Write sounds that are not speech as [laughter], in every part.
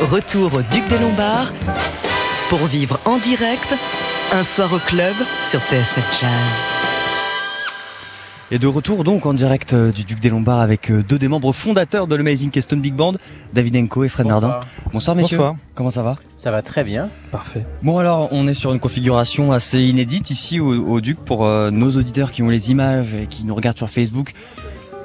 Retour au Duc des Lombards pour vivre en direct un soir au club sur TSF Jazz. Et de retour donc en direct euh, du Duc des Lombards avec euh, deux des membres fondateurs de l'Amazing Keston Big Band, David Enko et Fred Nardin. Bonsoir messieurs. Bonsoir. Comment ça va? Ça va très bien. Parfait. Bon alors on est sur une configuration assez inédite ici au, au Duc pour euh, nos auditeurs qui ont les images et qui nous regardent sur Facebook.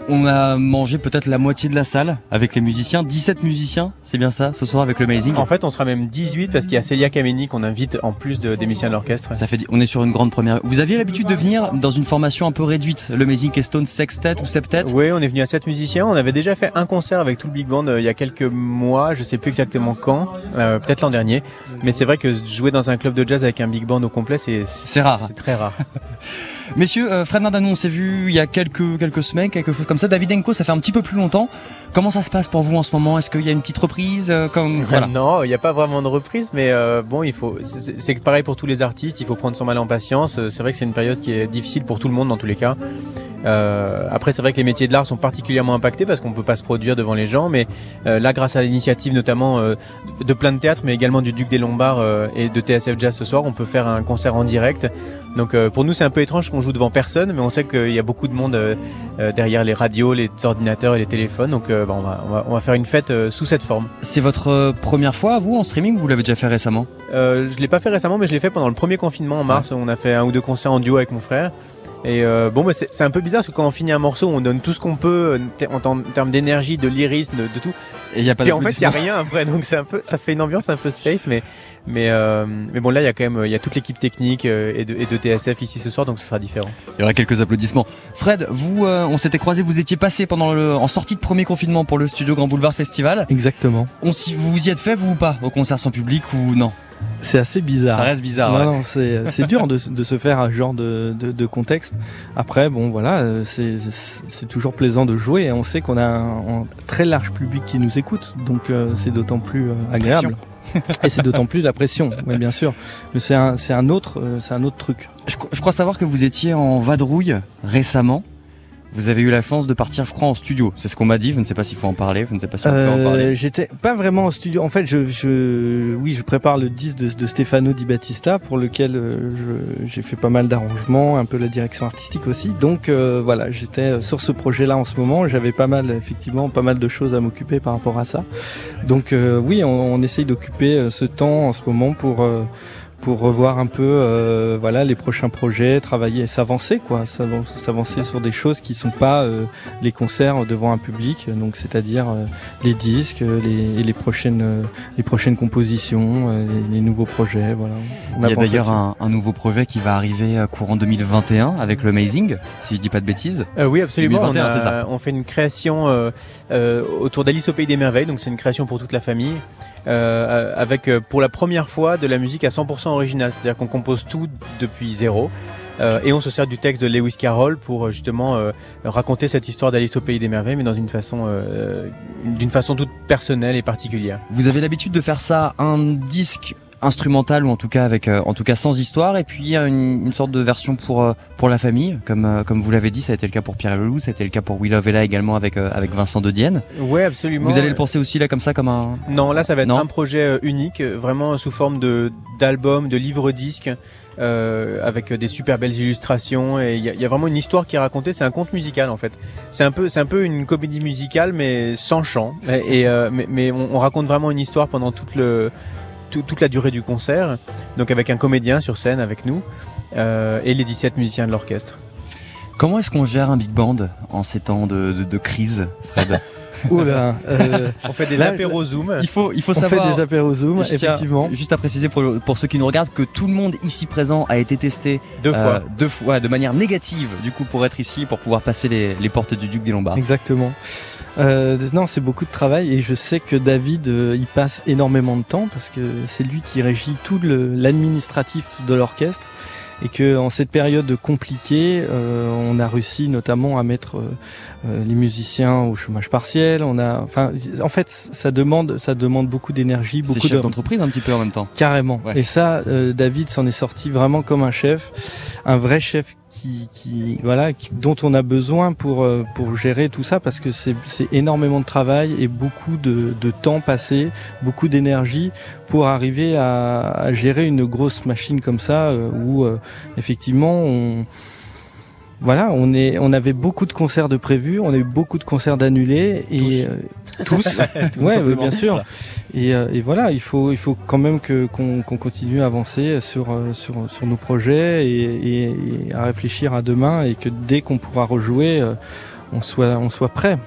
On a mangé peut-être la moitié de la salle avec les musiciens, 17 musiciens, c'est bien ça, ce soir avec le Amazing En fait, on sera même 18 parce qu'il y a Célia Kameni qu'on invite en plus de, des musiciens de l'orchestre. Ça fait, on est sur une grande première. Vous aviez l'habitude de venir dans une formation un peu réduite, le Amazing Keystone Sextet ou Septet? Oui, on est venu à 7 musiciens. On avait déjà fait un concert avec tout le Big Band euh, il y a quelques mois, je sais plus exactement quand, euh, peut-être l'an dernier. Mais c'est vrai que jouer dans un club de jazz avec un Big Band au complet, c'est C'est rare. C'est très rare. [laughs] Messieurs, euh, Fred Nardano, on s'est vu il y a quelques, quelques semaines, quelque chose comme ça. David Enko, ça fait un petit peu plus longtemps. Comment ça se passe pour vous en ce moment? Est-ce qu'il y a une petite reprise euh, comme, voilà. Non, il n'y a pas vraiment de reprise, mais euh, bon, il faut. C'est pareil pour tous les artistes. Il faut prendre son mal en patience. Euh, C'est vrai que c'est une période qui est difficile pour tout le monde dans tous les cas. Euh, après, c'est vrai que les métiers de l'art sont particulièrement impactés parce qu'on peut pas se produire devant les gens, mais euh, là, grâce à l'initiative notamment euh, de plein de théâtres, mais également du Duc des Lombards euh, et de TSF Jazz ce soir, on peut faire un concert en direct. Donc euh, pour nous, c'est un peu étrange qu'on joue devant personne, mais on sait qu'il y a beaucoup de monde euh, euh, derrière les radios, les ordinateurs et les téléphones. Donc euh, bah, on, va, on, va, on va faire une fête euh, sous cette forme. C'est votre euh, première fois, vous, en streaming ou vous l'avez déjà fait récemment? Euh, je l'ai pas fait récemment, mais je l'ai fait pendant le premier confinement en mars. On a fait un ou deux concerts en duo avec mon frère. Et euh, bon, bah, c'est un peu bizarre parce que quand on finit un morceau, on donne tout ce qu'on peut en, en termes d'énergie, de lyrisme, de, de tout. Et il y a pas Puis en fait, il y a rien après, donc c'est un peu, ça fait une ambiance un peu space, mais mais euh, mais bon là, il y a quand même, il y a toute l'équipe technique euh, et de, et de TSF ici ce soir, donc ce sera différent. Il y aura quelques applaudissements. Fred, vous, euh, on s'était croisés, vous étiez passé pendant le, en sortie de premier confinement pour le studio Grand Boulevard Festival. Exactement. On s'y, vous y êtes fait, vous ou pas, au concert sans public ou non? C'est assez bizarre. Ça reste bizarre. non, ouais. non, c'est c'est dur de, de se faire un genre de, de, de contexte. Après, bon, voilà, euh, c'est c'est toujours plaisant de jouer et on sait qu'on a un, un très large public qui nous écoute, donc euh, c'est d'autant plus euh, agréable. Et c'est d'autant plus la pression, oui, bien sûr. Mais c'est un, un autre, euh, c'est un autre truc. Je, je crois savoir que vous étiez en vadrouille récemment. Vous avez eu la chance de partir, je crois, en studio. C'est ce qu'on m'a dit. Je ne sais pas s'il faut en parler. Je ne sais pas si on peut en Euh, parler. J'étais pas vraiment en studio. En fait, je, je, oui, je prépare le disque de, de Stefano Di Battista pour lequel euh, j'ai fait pas mal d'arrangements, un peu la direction artistique aussi. Donc euh, voilà, j'étais euh, sur ce projet-là en ce moment. J'avais pas mal, effectivement, pas mal de choses à m'occuper par rapport à ça. Donc euh, oui, on, on essaye d'occuper euh, ce temps en ce moment pour euh, pour revoir un peu euh, voilà les prochains projets, travailler, s'avancer quoi, s'avan- s'avancer sur des choses qui sont pas euh, les concerts devant un public, donc c'est-à-dire euh, les disques, euh, les, et les prochaines euh, les prochaines compositions, euh, les, les nouveaux projets, voilà. On Il y a d'ailleurs un, un nouveau projet qui va arriver courant 2021 avec le Amazing, si je dis pas de bêtises. Euh, oui, absolument. 2021, on, a- ça. on fait une création euh, euh, autour d'Alice au pays des merveilles, donc c'est une création pour toute la famille, euh, avec euh, pour la première fois de la musique à 100% originale, c'est-à-dire qu'on compose tout depuis zéro. euh, et on se sert du texte de Lewis Carroll pour euh, justement euh, raconter cette histoire d'Alice au pays des merveilles, mais dans une façon, euh, d'une façon toute personnelle et particulière. Vous avez l'habitude de faire ça, un disque instrumental ou en tout cas avec euh, en tout cas sans histoire et puis une, une sorte de version pour euh, pour la famille comme euh, comme vous l'avez dit ça a été le cas pour Pierre Leloup ça a été le cas pour We Love Ella également avec avec Vincent de Dienne Ouais, absolument. vous allez le penser aussi là comme ça comme un Non, là ça va être Non. un projet unique, vraiment sous forme de d'album, de livre-disque, euh, avec des super belles illustrations. Et il y, a- il y a vraiment une histoire qui est racontée. C'est un conte musical en fait. C'est un peu, c'est un peu une comédie musicale, mais sans chant. Et, et, euh, mais, mais on, on raconte vraiment une histoire pendant toute le toute la durée du concert. Donc avec un comédien sur scène avec nous euh, et les 17 musiciens de l'orchestre. comment est-ce qu'on gère un big band en ces temps de, de, de crise Fred [laughs] Oula, euh, On fait des Là, apéros Zoom. il faut il faut on savoir fait des apéros Zoom, effectivement. Juste à préciser pour, pour ceux qui nous regardent que tout le monde ici présent a été testé Deux euh, fois. deux fois de manière négative du coup pour être ici pour pouvoir passer les, les portes du Duc des Lombards. Exactement. Euh, non, c'est beaucoup de travail et je sais que David euh, y passe énormément de temps parce que c'est lui qui régit tout l'administratif de l'orchestre et que en cette période compliquée, euh, on a réussi notamment à mettre euh, les musiciens au chômage partiel. On a, enfin, en fait, ça demande, ça demande beaucoup d'énergie, beaucoup chef de d'entreprise un petit peu en même temps. Carrément. Ouais. Et ça, euh, David s'en est sorti vraiment comme un chef, un vrai chef qui, qui voilà, qui- dont on a besoin pour euh, pour gérer tout ça parce que c'est c'est énormément de travail et beaucoup de, de temps passé, beaucoup d'énergie pour arriver à, à gérer une grosse machine comme ça euh, où euh, effectivement on voilà, on est, on avait beaucoup de concerts de prévus, on a eu beaucoup de concerts d'annulés et euh, [laughs] tous, ouais, ouais, bien sûr. Et, euh, et voilà, il faut, il faut quand même que qu'on continue à avancer sur euh, sur sur nos projets et, et- et à réfléchir à demain et que dès qu'on pourra rejouer, euh, on soit on soit prêt.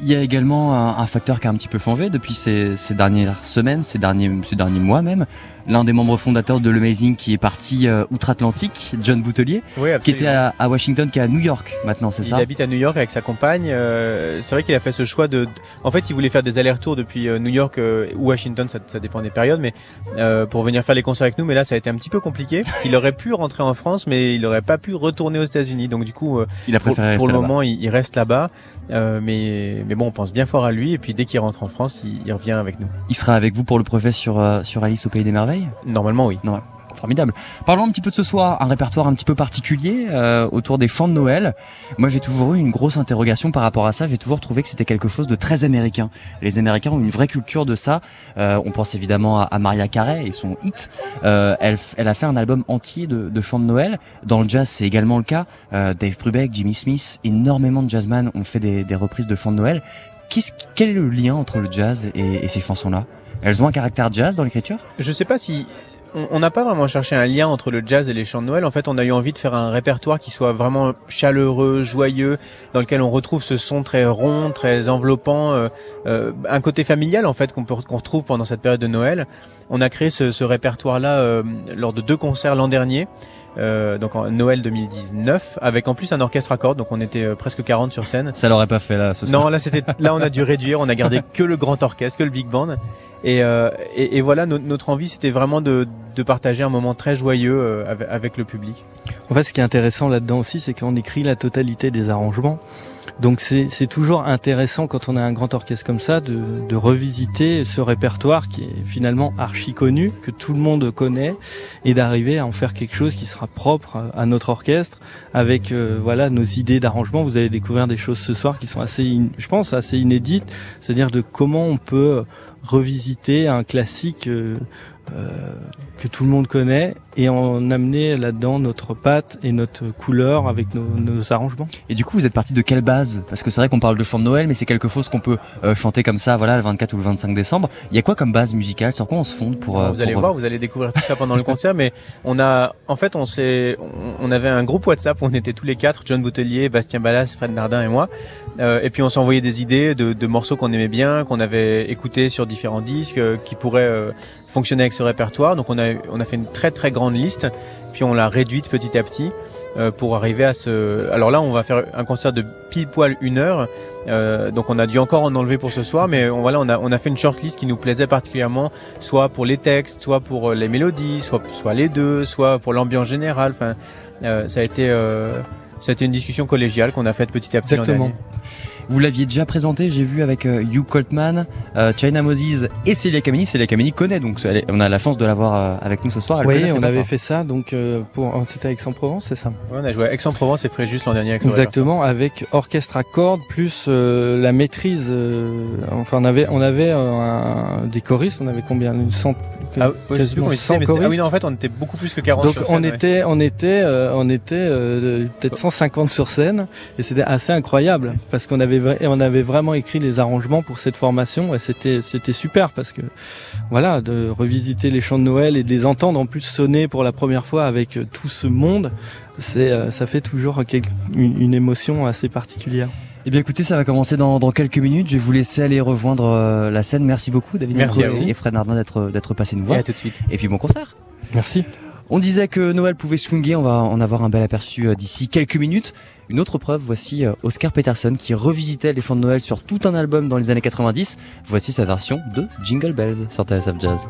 Il y a également un, un facteur qui a un petit peu changé depuis ces, ces dernières semaines, ces derniers, ces derniers mois même. L'un des membres fondateurs de l'Amazing qui est parti euh, outre-Atlantique, John Boutelier, Oui, qui était à, à Washington, qui est à New York maintenant, c'est Il ça? habite à New York avec sa compagne. euh, c'est vrai qu'il a fait ce choix de. En fait, il voulait faire des allers-retours depuis euh, New York euh, ou Washington, ça, ça dépend des périodes, mais pour venir faire les concerts avec nous. Mais là, ça a été un petit peu compliqué. qu'il aurait pu rentrer en France, mais il n'aurait pas pu retourner aux États-Unis. Donc du coup, Il a pour, préféré pour rester le moment, il, il reste là-bas. Mais mais bon, on pense bien fort à lui. Et puis dès qu'il rentre en France, il, il revient avec nous. Il sera avec vous pour le projet sur, euh, sur Alice au Pays des Merveilles? Normalement, oui. Formidable. Parlons un petit peu de ce soir, un répertoire un petit peu particulier euh, autour des chants de Noël. Moi, j'ai toujours eu une grosse interrogation par rapport à ça. J'ai toujours trouvé que c'était quelque chose de très américain. Les Américains ont une vraie culture de ça. Euh, on pense évidemment à, Maria Carey et son hit. Euh, elle, elle a fait un album entier de, de chants de Noël. Dans le jazz, c'est également le cas. Euh, Dave Brubeck, Jimmy Smith, énormément de jazzman ont fait des, des reprises de chants de Noël. Qu'est-ce, quel est le lien entre le jazz et, et ces chansons-là? Elles ont un caractère jazz dans l'écriture? Je sais pas si on n'a pas vraiment cherché un lien entre le jazz et les chants de Noël. En fait, on a eu envie de faire un répertoire qui soit vraiment chaleureux, joyeux, dans lequel on retrouve ce son très rond, très enveloppant, euh, euh, un côté familial en fait qu'on qu'on retrouve pendant cette période de Noël. On a créé ce, ce répertoire-là euh, lors de deux concerts l'an dernier. euh, donc en Noël 2019, avec en plus un orchestre à cordes, donc on était euh, presque 40 sur scène. Ça l'aurait pas fait là ce soir. Non, là c'était, là on a dû réduire, on a gardé [laughs] que le grand orchestre, que le big band, et, euh, et, et voilà no- notre envie c'était vraiment de, de partager un moment très joyeux euh, avec, avec le public. En fait, ce qui est intéressant là-dedans aussi, c'est qu'on écrit la totalité des arrangements. Donc c'est toujours intéressant quand on a un grand orchestre comme ça de, de revisiter ce répertoire qui est finalement archi connu, que tout le monde connaît, et d'arriver à en faire quelque chose qui sera propre à- notre orchestre, avec euh, voilà nos idées d'arrangement. Vous allez découvrir des choses ce soir qui sont assez, je pense, assez inédites, c'est-à-dire de comment on peut revisiter un classique euh, euh, que tout le monde connaît et en amener là-dedans notre patte et notre couleur avec nos, nos arrangements. Et du coup, vous êtes parti de quelle base? Parce que c'est vrai qu'on parle de chant de Noël, mais c'est quelque chose qu'on peut euh, chanter comme ça, voilà, le 24 ou le 25 décembre. Il y a quoi comme base musicale? Sur quoi on se fonde pour euh, vous allez voir, vous allez découvrir tout ça pendant le concert, mais on a, en fait, on s'est, on, on avait un groupe WhatsApp où on était tous les quatre, John Boutelier, Bastien Ballas, Fred Nardin et moi, euh, et puis on s'envoyait des idées de, de morceaux qu'on aimait bien, qu'on avait écoutés sur différents disques, euh, qui pourraient euh, fonctionner avec ce répertoire. Donc on a, on a fait une très très grande liste, puis on l'a réduite petit à petit. euh, pour arriver à ce. Alors là, on va faire un concert de pile poil une heure. Euh, donc on a dû encore en enlever pour ce soir, mais on, voilà, on a, on a fait une shortlist qui nous plaisait particulièrement, soit pour les textes, soit pour euh, les mélodies, soit, soit les deux, soit pour l'ambiance générale. Enfin, ça a été, été une discussion collégiale qu'on a faite petit à petit. Exactement. Vous l'aviez déjà présenté, j'ai vu avec euh, Hugh Coltman, euh, China Moses et Celia Kameni. Celia Kameni connaît, donc on a la chance de l'avoir euh, avec nous ce soir. Elle Oui, on avait fait ça, donc euh, pour c'était à Aix-en-Provence, c'est ça? Ouais, on a joué à Aix-en-Provence et Fréjus l'an dernier avec Exactement, avec orchestre à cordes plus euh, la maîtrise. euh, enfin, on avait on avait euh, un, des choristes, on avait combien? Une cent- Ah, oui, je sais plus quasiment combien 100 c'était, mais c'était- ah oui, non, en fait, on était beaucoup plus que 40 Donc sur scène, on ouais. était on était euh, on était euh, peut-être 150 sur scène et c'était assez incroyable parce qu'on avait on avait vraiment écrit les arrangements pour cette formation et c'était c'était super parce que voilà de revisiter les chants de Noël et de les entendre en plus sonner pour la première fois avec euh, tout ce monde c'est euh, ça fait toujours quelque- une, une émotion assez particulière. Eh bien écoutez, ça va commencer dans, dans quelques minutes. Je vais vous laisser aller rejoindre euh, la scène. Merci beaucoup David Merci Nicolas à vous. et Fred Nardin d'être d'être passé nous Et voir. à tout de suite. Et puis bon concert. Merci. On disait que Noël pouvait swinguer, on va en avoir un bel aperçu euh, d'ici quelques minutes. Une autre preuve, voici euh, Oscar Peterson qui revisitait les chants de Noël sur tout un album dans les années 90. Voici sa version de Jingle Bells sur TSF Jazz.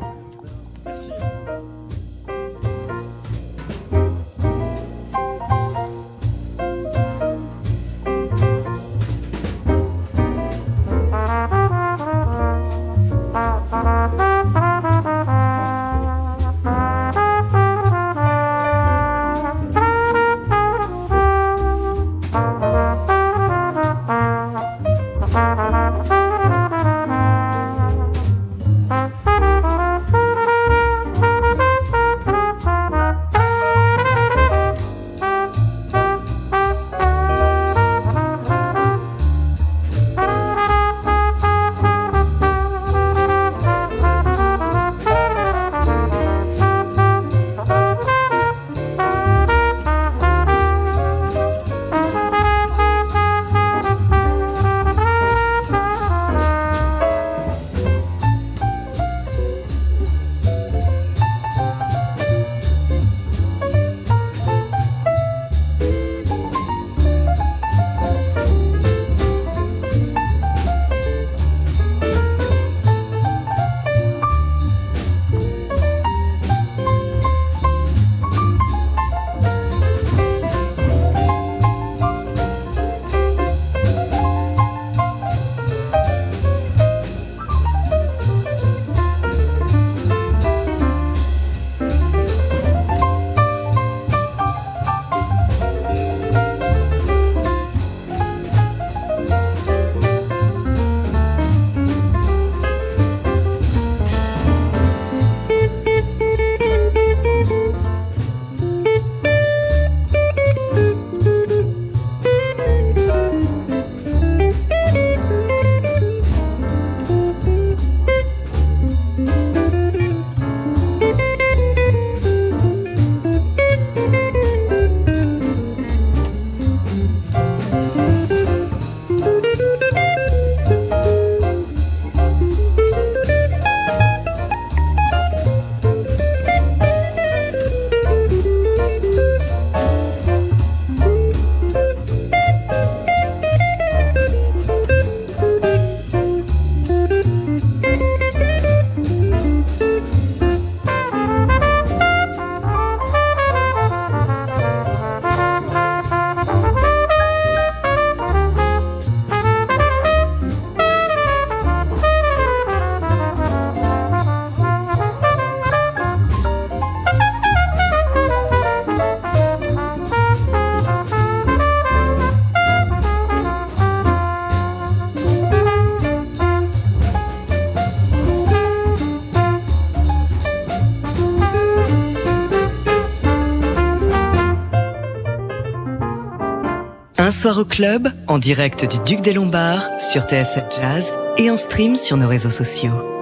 Soir au club, en direct du Duc des Lombards, sur TSF Jazz et en stream sur nos réseaux sociaux.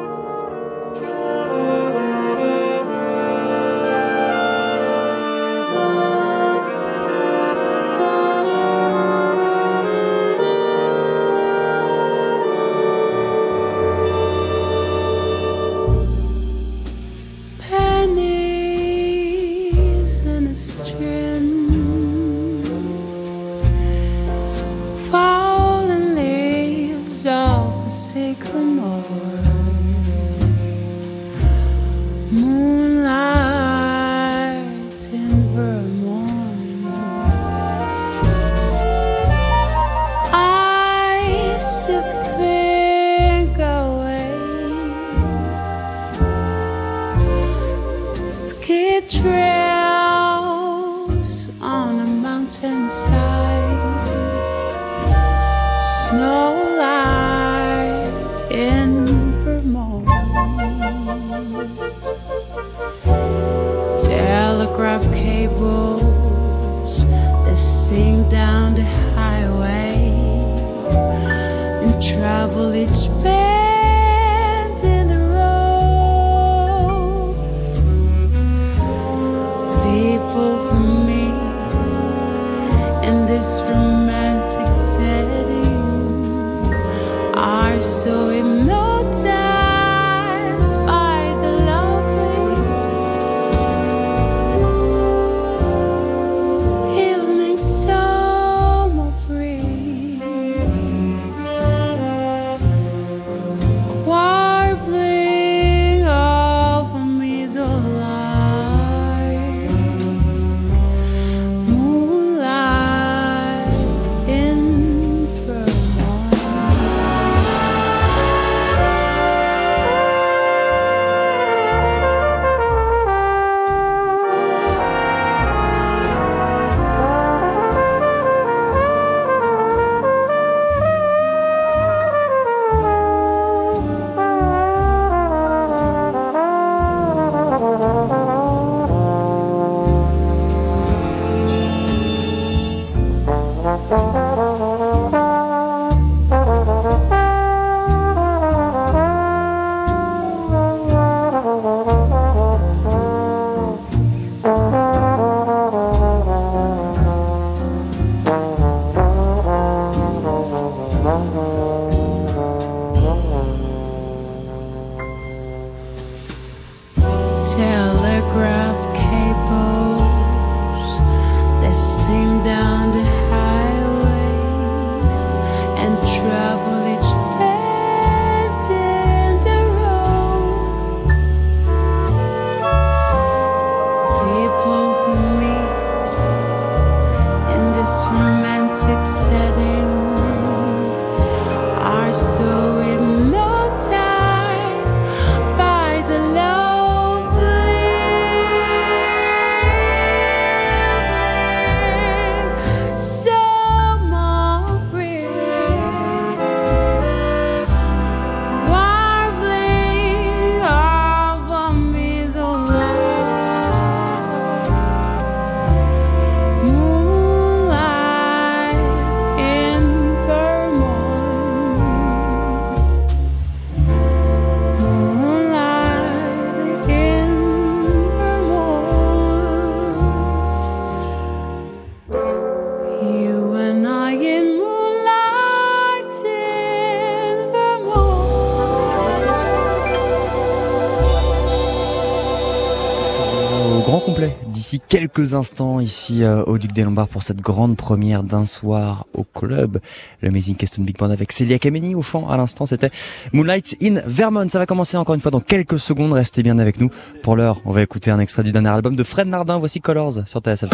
Quelques instants ici euh, au Duc des Lombards pour cette grande première d'un soir au club. Le Amazing Keston Big Band avec Célia Kameni au chant à l'instant c'était Moonlight in Vermont. Ça va commencer encore une fois dans quelques secondes. Restez bien avec nous. Pour l'heure, on va écouter un extrait du dernier album de Fred Nardin. Voici Colors sur TSF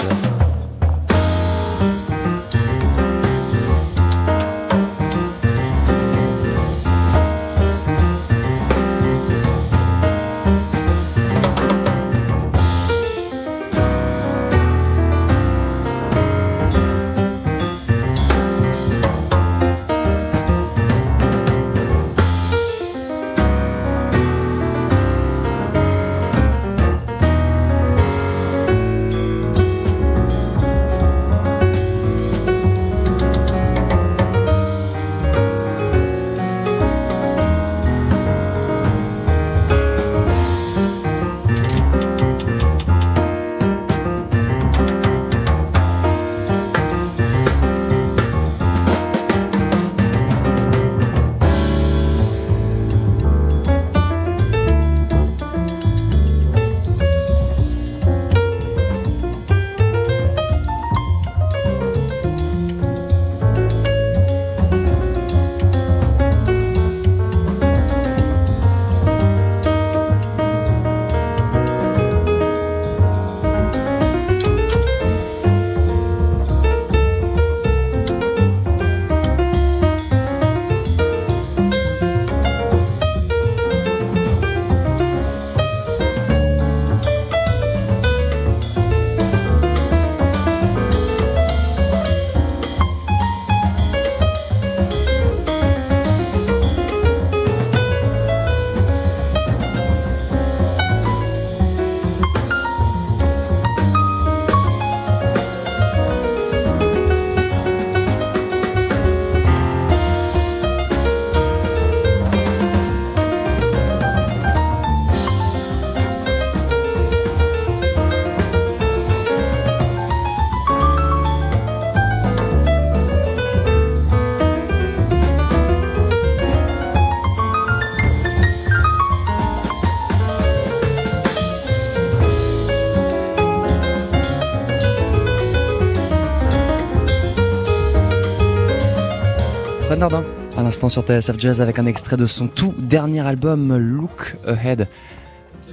sur TSF Jazz avec un extrait de son tout dernier album Look Ahead.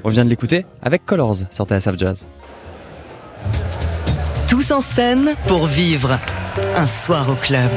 On vient de l'écouter avec Colors sur TSF Jazz. Tous en scène pour vivre un soir au club.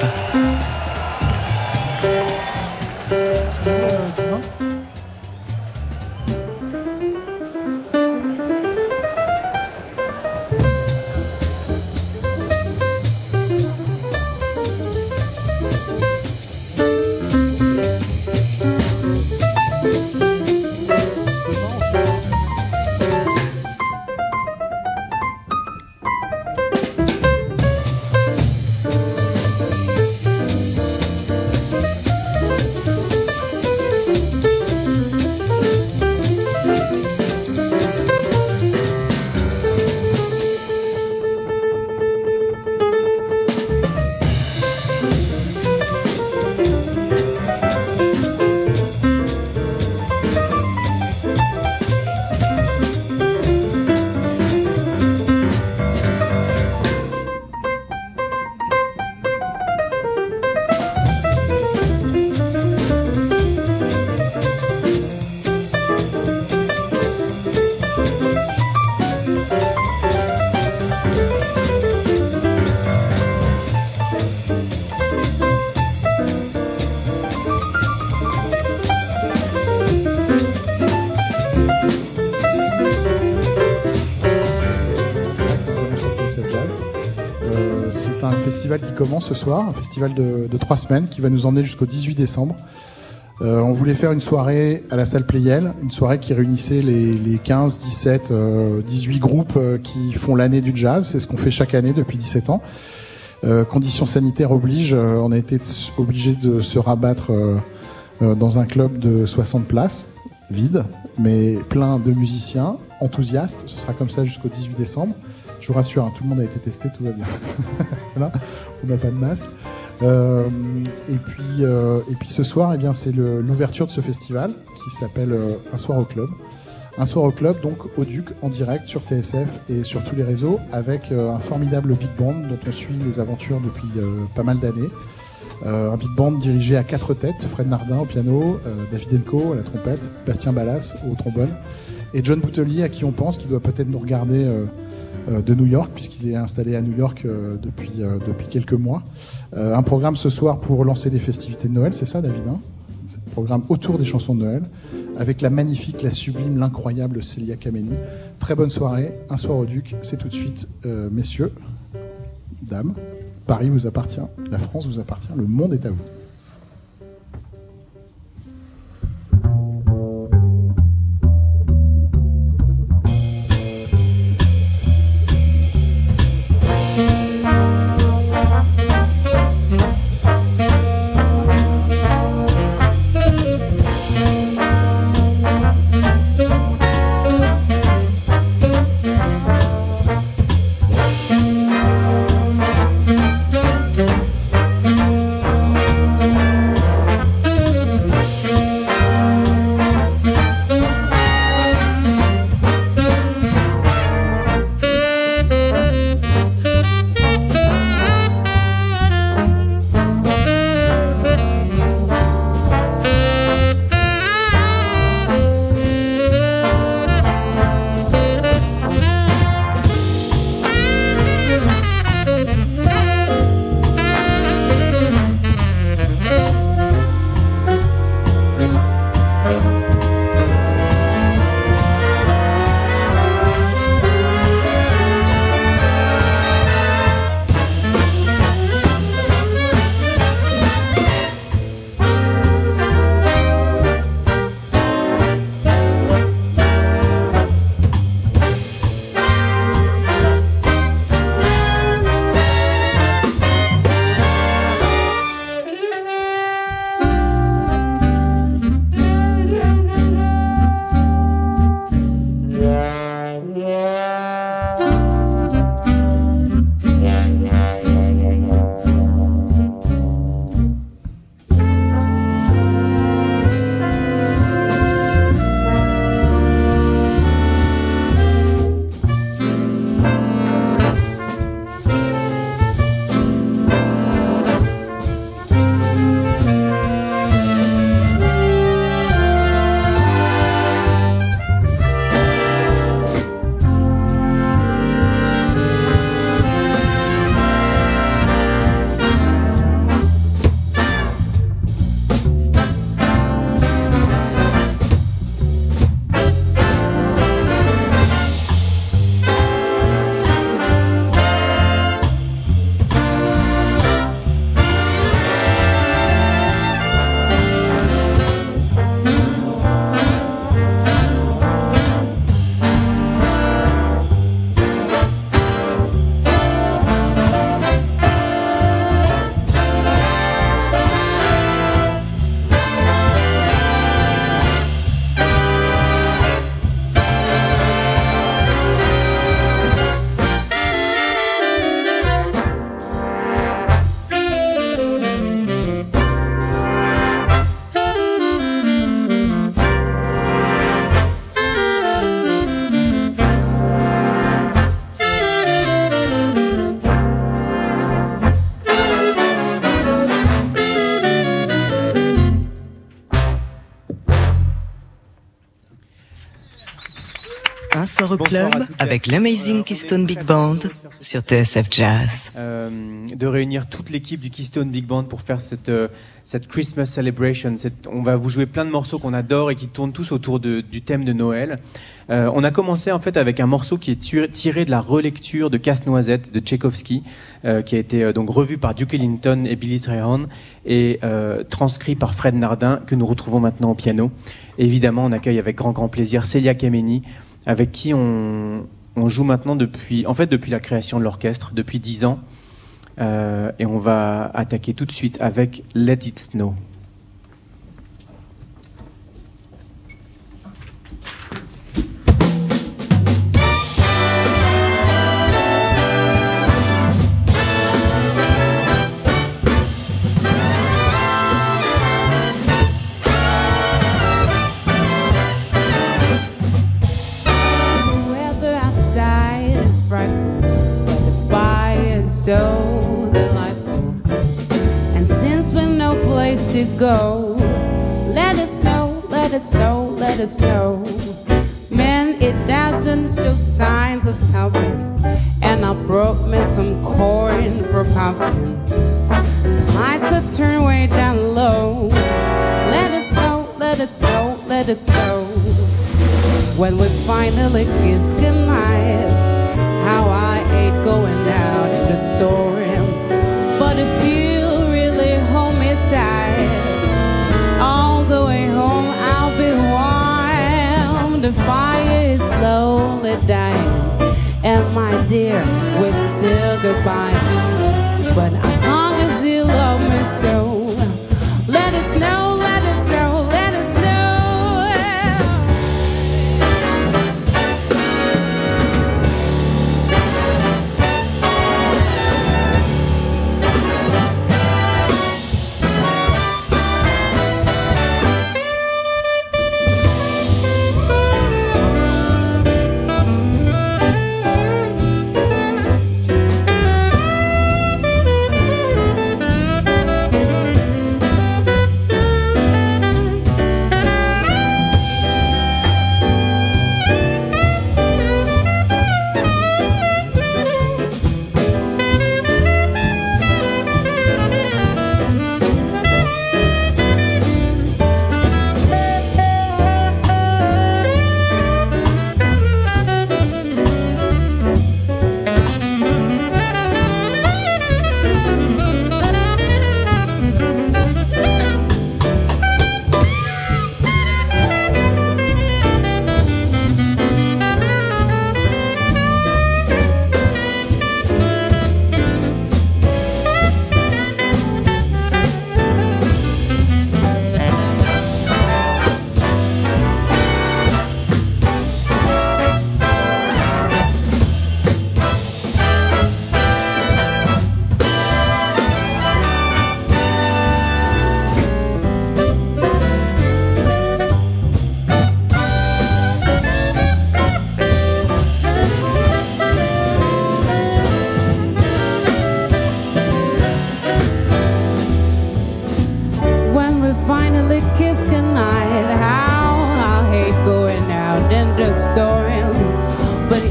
Ce soir, un festival de, trois semaines qui va nous emmener jusqu'au 18 décembre. Euh, on voulait faire une soirée à la salle Playel, une soirée qui réunissait les, les 15, 17, euh, 18 groupes euh, qui font l'année du jazz. C'est ce qu'on fait chaque année depuis 17 ans. Euh, conditions sanitaires obligent, on a été obligé de se rabattre dans un club de 60 places, vide, mais plein de musiciens enthousiastes. Ce sera comme ça jusqu'au 18 décembre. Je vous rassure, hein, tout le monde a été testé, tout va bien. [laughs] on n'a pas de masque. Euh, et puis, euh, et puis ce soir, eh c'est l'ouverture de ce festival qui s'appelle euh, Un soir au club. Un soir au club, donc au Duc, en direct sur TSF et sur tous les réseaux, avec un formidable big band dont on suit les aventures depuis pas mal d'années. Un big band dirigé à quatre têtes, Fred Nardin au piano, David Enco à la trompette, Bastien Ballas au trombone, et John Boutelier à qui on pense, qui doit peut-être nous regarder de New York, puisqu'il est installé à New York euh, depuis, euh, depuis quelques mois. Euh, un programme ce soir pour lancer les festivités de Noël, c'est ça David hein? Un programme autour des chansons de Noël, avec la magnifique, la sublime, l'incroyable Célia Kameni. Très bonne soirée, un soir au Duc, c'est tout de suite, euh, messieurs, dames. Paris vous appartient, la France vous appartient, le monde est à vous. Au club avec l'Amazing Keystone Big Band sur TSF Jazz. euh, de réunir toute l'équipe du Keystone Big Band pour faire cette, euh, cette Christmas Celebration. Cette- on va vous jouer plein de morceaux qu'on adore et qui tournent tous autour de- du thème de Noël. Euh, on a commencé en fait avec un morceau qui est tiré de la relecture de Casse-Noisette de Tchaïkovski, qui a été donc revu par Duke Ellington et Billy Strayhorn et transcrit par Fred Nardin que nous retrouvons maintenant au piano. Évidemment, on accueille avec grand grand plaisir Celia Kameni, avec qui on, joue maintenant depuis, en fait, depuis la création de l'orchestre, depuis 10 ans. Euh, et on va attaquer tout de suite avec Let It Snow. It snow, let it snow. Man, it doesn't show signs of stopping. And I brought me some corn for popping. Lights are turned way down low. Let it snow, let it snow, let it snow. When we finally kiss goodnight, dear, we're still goodbye. But as long as you love me so, let it snow,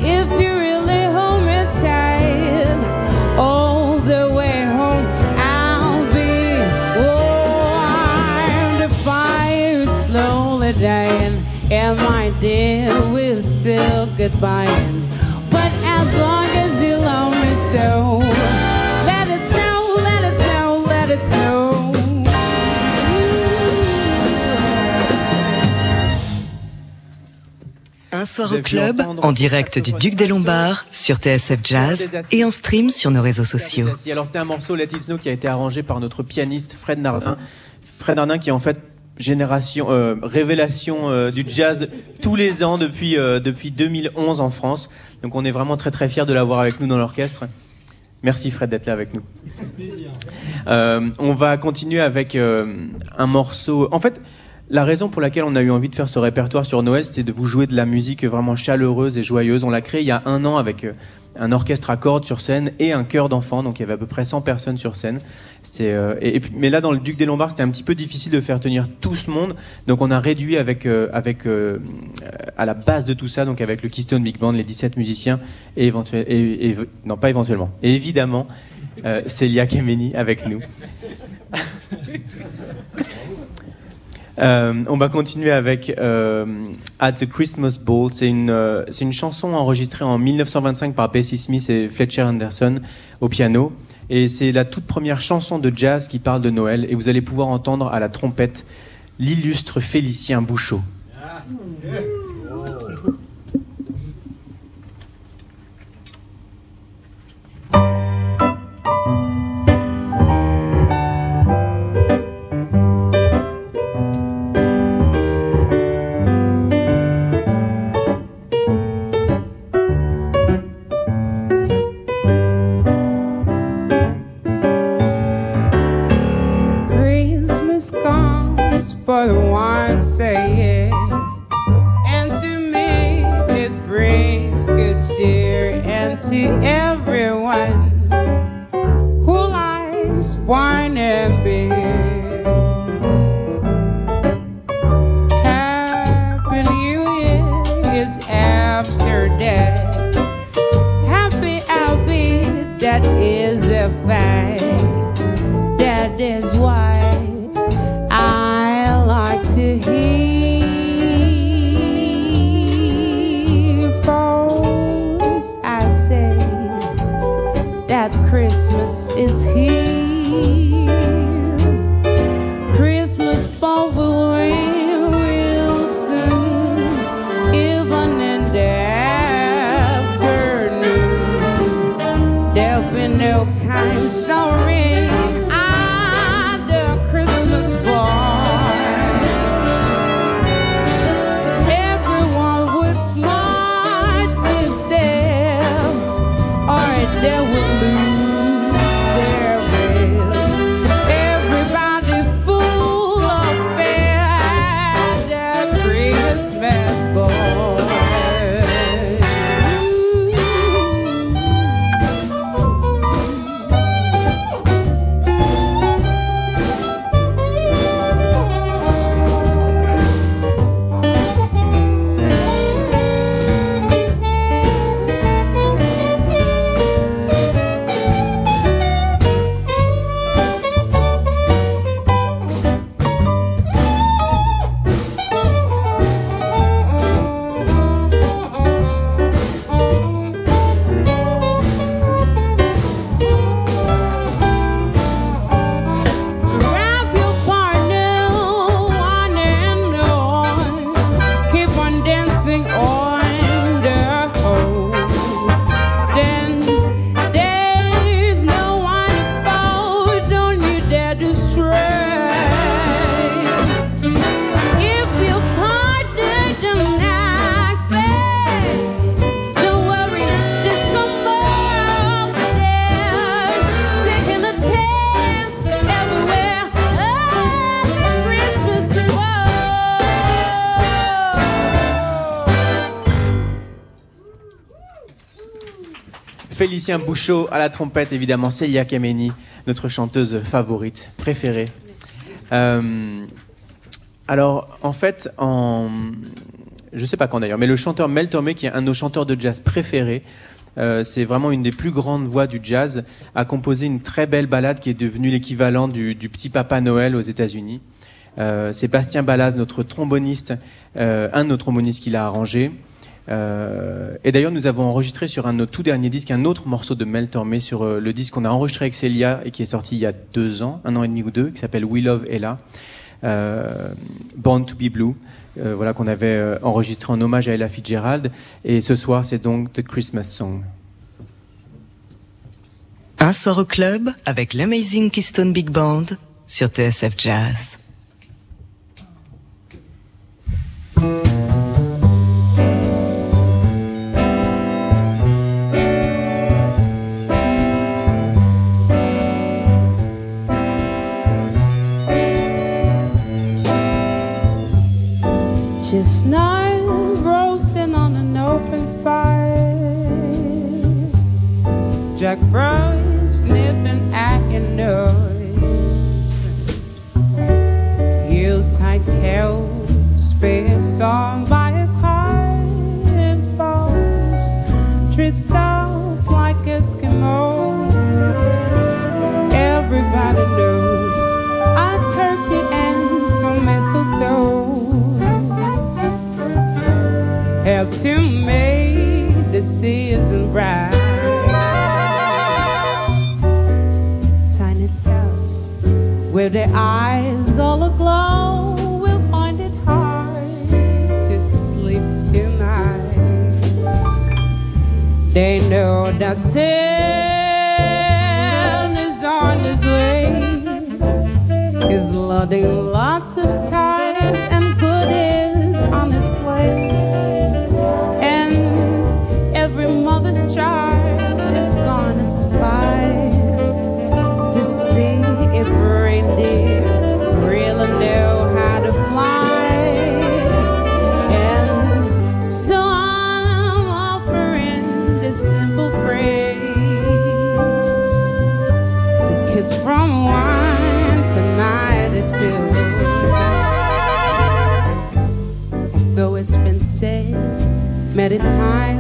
if you really hold me tight, all the way home I'll be oh, warm. The fire is slowly dying, and my dear, we're still goodbye. But as long as you love me so, soir au club, en direct du Duc des Lombards, sur TSF Jazz et en stream sur nos réseaux sociaux. Alors c'était un morceau Let It Snow qui a été arrangé par notre pianiste Fred Nardin. Fred Nardin qui est en fait génération euh, révélation euh, du jazz tous les ans depuis euh, depuis 2011 en France. Donc on est vraiment très très fiers de l'avoir avec nous dans l'orchestre. Merci Fred d'être là avec nous. On va continuer avec un morceau. En fait, la raison pour laquelle on a eu envie de faire ce répertoire sur Noël, c'est de vous jouer de la musique vraiment chaleureuse et joyeuse. On l'a créé il y a un an avec euh, un orchestre à cordes sur scène et un chœur d'enfants, donc il y avait à peu près 100 personnes sur scène. Euh, mais là, dans le Duc des Lombards, c'était un petit peu difficile de faire tenir tout ce monde, donc on a réduit avec, euh, avec à la base de tout ça, donc avec le Keystone Big Band, les 17 musiciens, et non pas éventuellement, et évidemment, Célia Kemeni avec nous. [laughs] Euh, on va continuer avec euh, At the Christmas Ball. C'est une, euh, c'est une chanson enregistrée en 1925 par Bessie Smith et Fletcher Anderson au piano. Et c'est la toute première chanson de jazz qui parle de Noël. Et vous allez pouvoir entendre à la trompette l'illustre Félicien Bouchot. Christmas Félicien Bouchot à la trompette, évidemment. Célia Kameni, notre chanteuse favorite, préférée. Euh, alors, en fait, en... je sais pas quand d'ailleurs, mais le chanteur Mel Tormé, qui est un de nos chanteurs de jazz préférés, euh, c'est vraiment une des plus grandes voix du jazz, a composé une très belle ballade qui est devenue l'équivalent du, petit Papa Noël aux États-Unis. Euh, c'est Bastien Balaz, notre tromboniste, un de nos trombonistes qui l'a arrangé. Euh, et d'ailleurs, nous avons enregistré sur un de nos tout derniers disques un autre morceau de Mel Tormé sur euh, le disque qu'on a enregistré avec Célia et qui est sorti il y a deux ans, un an et demi ou deux, qui s'appelle We Love Ella, euh, Born to Be Blue. voilà qu'on avait enregistré en hommage à Ella Fitzgerald. Et ce soir, c'est donc The Christmas Song. Un soir au club avec l'Amazing Keystone Big Band sur TSF Jazz. Chestnut roasting on an open fire. Jack Frost at your nose. To make the season bright. Tiny tots with their eyes all aglow will find it hard to sleep tonight. They know that Santa's on his way. He's loading lots of ties and goodies on his sleigh. And mother's child is gonna spy to see if reindeer really know how to fly. And so I'm offering this simple phrase to kids from one to ninety-two. Though it's been said many times,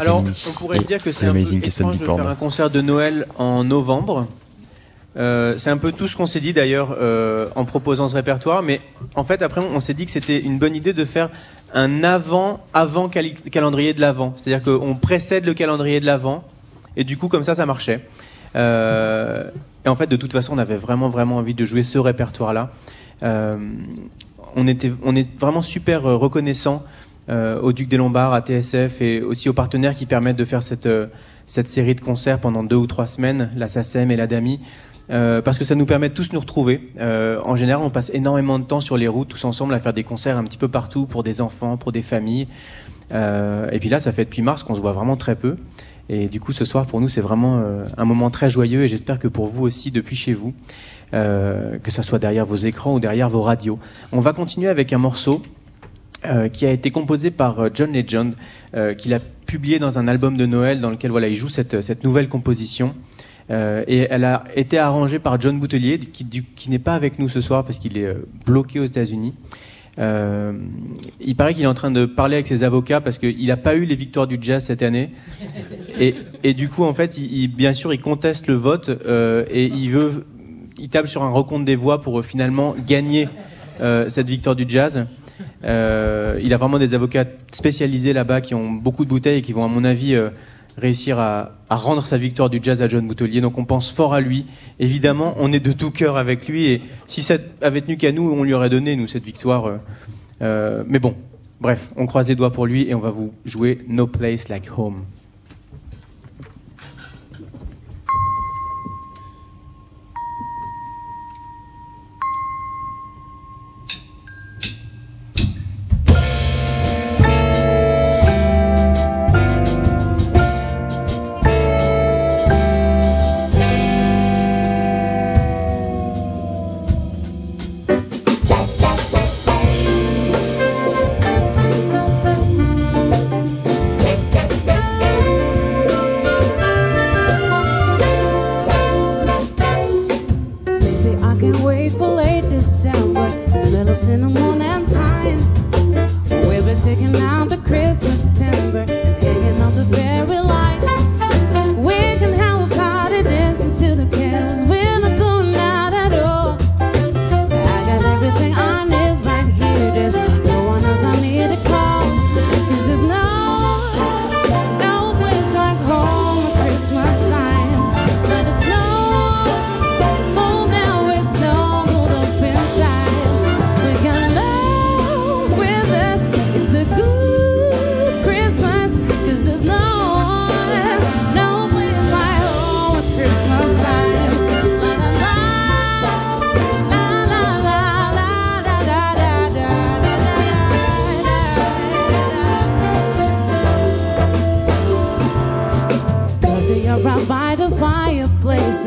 Alors, on pourrait se dire que c'est un peu étrange de faire un concert de Noël en novembre. Euh, c'est un peu tout ce qu'on s'est dit d'ailleurs euh, en proposant ce répertoire, mais en fait après on s'est dit que c'était une bonne idée de faire un avant avant calendrier de l'avant, c'est-à-dire qu'on précède le calendrier de l'avant et du coup comme ça ça marchait. Euh, et en fait de toute façon on avait vraiment vraiment envie de jouer ce répertoire-là. Euh, on était on est vraiment super reconnaissant au Duc des Lombards, à TSF et aussi aux partenaires qui permettent de faire cette, euh, cette série de concerts pendant deux ou trois semaines, la SACEM et la DAMI, euh, parce que ça nous permet de tous nous retrouver. Euh, en général, on passe énormément de temps sur les routes tous ensemble à faire des concerts un petit peu partout pour des enfants, pour des familles. Euh, et puis là, ça fait depuis mars qu'on se voit vraiment très peu. Et du coup, ce soir, pour nous, c'est vraiment euh, un moment très joyeux et j'espère que pour vous aussi, depuis chez vous, euh, que ça soit derrière vos écrans ou derrière vos radios. On va continuer avec un morceau euh, qui a été composée par euh, John Legend, euh, qu'il a publié dans un album de Noël dans lequel voilà, il joue cette, cette nouvelle composition. Euh, et elle a été arrangée par John Boutelier, qui, n'est pas avec nous ce soir parce qu'il est euh, bloqué aux États-Unis. Euh, il paraît qu'il est en train de parler avec ses avocats parce qu'il n'a pas eu les victoires du jazz cette année. [laughs] Et, et du coup, en fait, il, il- bien sûr, il conteste le vote euh, et il veut, il table sur un recompte des voix pour euh, finalement gagner euh, cette victoire du jazz. Euh, il a vraiment des avocats spécialisés là-bas qui ont beaucoup de bouteilles et qui vont, à mon avis, euh, réussir à, rendre sa victoire du jazz à John Boutelier. Donc on pense fort à lui. Évidemment, on est de tout cœur avec lui et si ça avait tenu qu'à nous, on lui aurait donné, nous, cette victoire. euh, mais bon, bref, on croise les doigts pour lui et on va vous jouer No Place Like Home.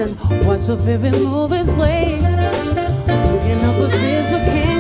and watch your favorite movies play. Looking up at Chris, what can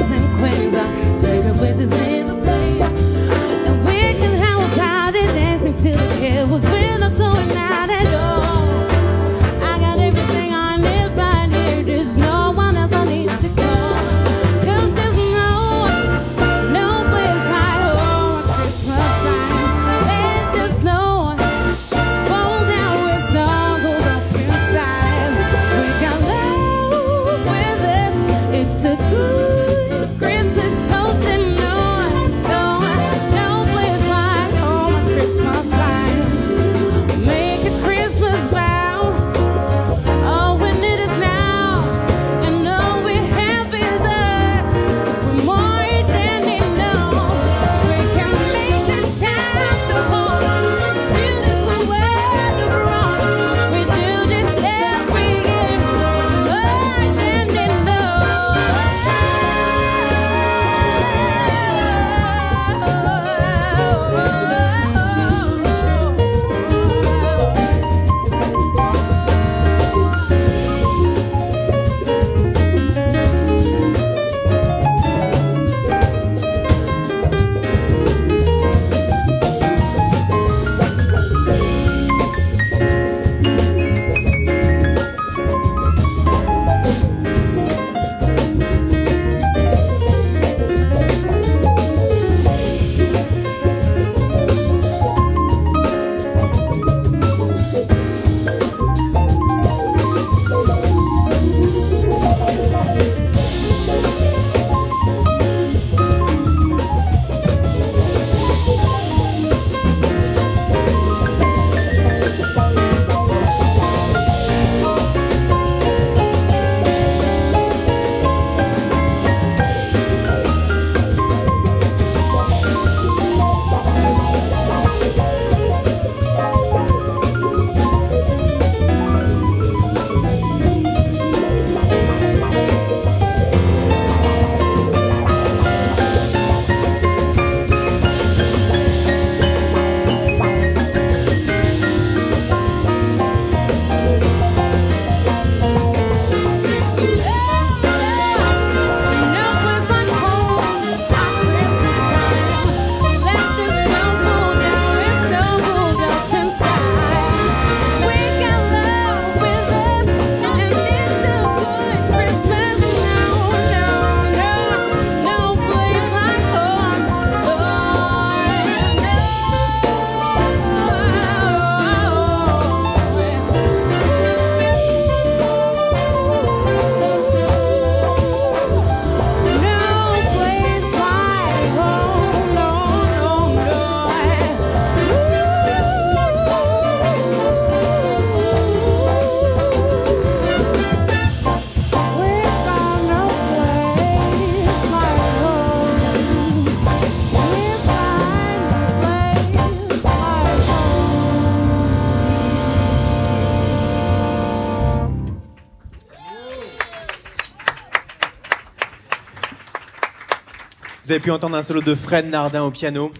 Vous avez pu entendre un solo de Fred Nardin au piano.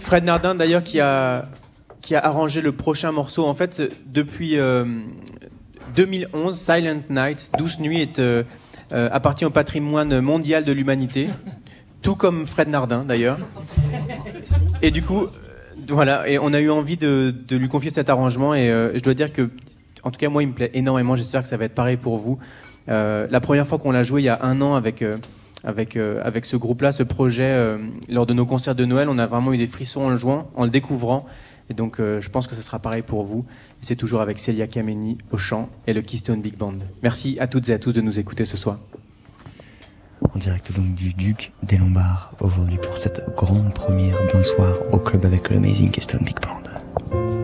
Fred Nardin d'ailleurs qui a, qui a arrangé le prochain morceau. En fait, depuis euh, 2011, Silent Night, Douce Nuit, est, euh, euh, appartient au patrimoine mondial de l'humanité. Tout comme Fred Nardin d'ailleurs. Et du coup, euh, voilà, et on a eu envie de, de lui confier cet arrangement et euh, je dois dire que, en tout cas moi il me plaît énormément, j'espère que ça va être pareil pour vous. Euh, la première fois qu'on l'a joué il y a un an avec, euh, avec, euh, avec ce groupe-là, ce projet, euh, lors de nos concerts de Noël, on a vraiment eu des frissons en le jouant, en le découvrant. Et donc euh, je pense que ce sera pareil pour vous. C'est toujours avec Celia Kameni au chant et le Keystone Big Band. Merci à toutes et à tous de nous écouter ce soir. En direct donc du Duc des Lombards aujourd'hui pour cette grande première d'un soir au club avec le Amazing Keystone Big Band.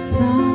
Some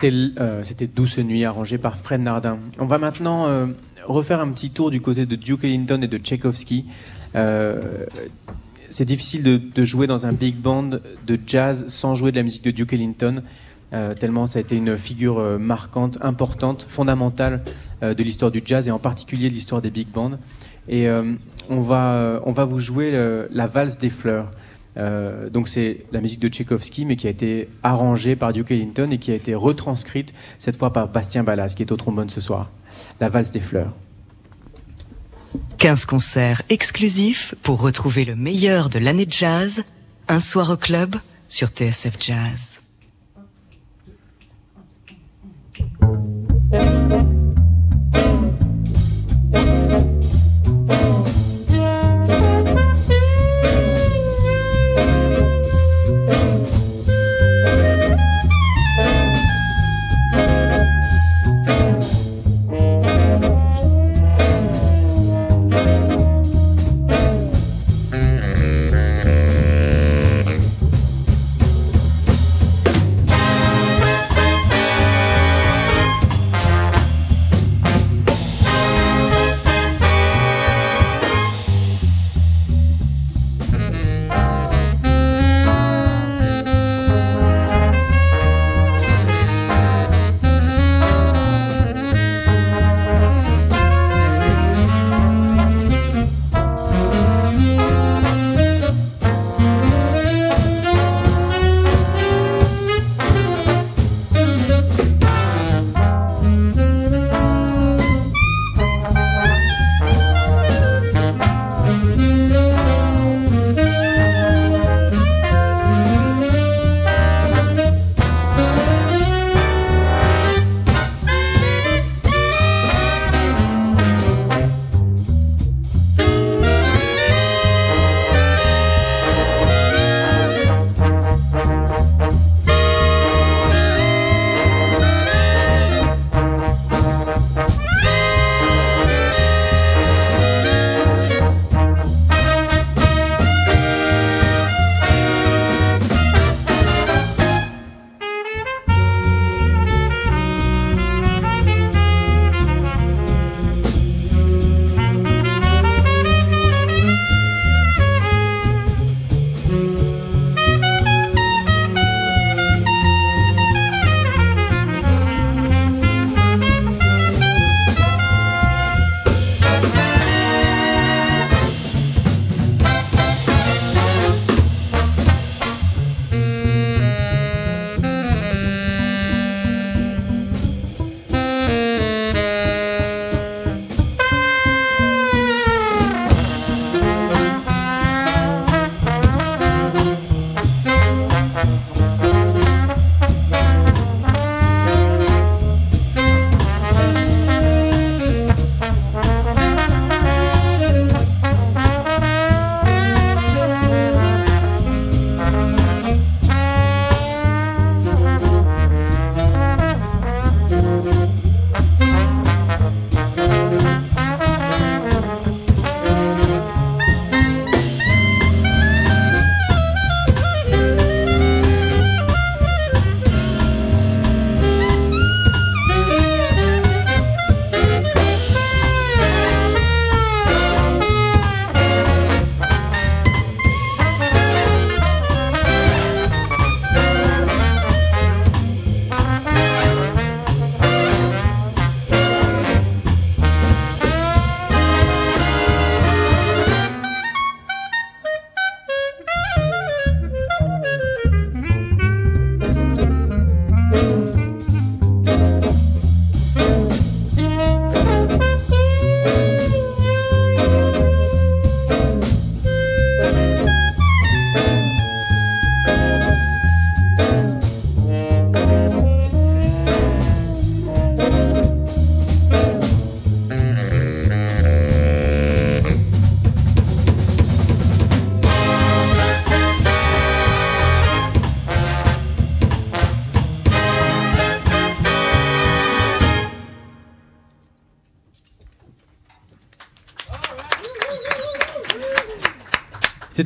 C'était euh, c'était Douce Nuit arrangé par Fred Nardin. On va maintenant euh, refaire un petit tour du côté de Duke Ellington et de Tchaïkovski. Euh, c'est difficile de, jouer dans un big band de jazz sans jouer de la musique de Duke Ellington. tellement ça a été une figure marquante, importante, fondamentale de l'histoire du jazz et en particulier de l'histoire des big bands. Et on, va, on va vous jouer la valse des fleurs. Euh, donc c'est la musique de Tchaïkovski, mais qui a été arrangée par Duke Ellington et qui a été retranscrite cette fois par Bastien Ballas, qui est au trombone ce soir. La valse des fleurs. 15 concerts exclusifs pour retrouver le meilleur de l'année de jazz. Un soir au club sur TSF Jazz.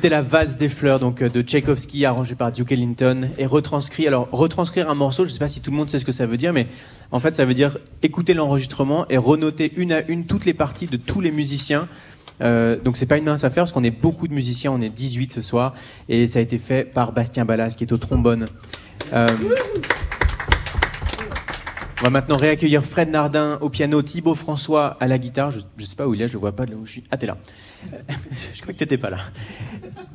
C'était la valse des fleurs donc euh, de Tchaïkovski arrangée par Duke Ellington et retranscrit. Alors retranscrire un morceau, je ne sais pas si tout le monde sait ce que ça veut dire, mais en fait ça veut dire écouter l'enregistrement et renoter une à une toutes les parties de tous les musiciens. Euh, donc c'est pas une mince affaire parce qu'on est beaucoup de musiciens, on est 18 ce soir et ça a été fait par Bastien Ballas qui est au trombone. Euh, on va maintenant réaccueillir Fred Nardin au piano, Thibaut François à la guitare. Je ne sais pas où il est, je ne vois pas de là où je suis. Ah, t'es là. [laughs] je crois que t'étais pas là.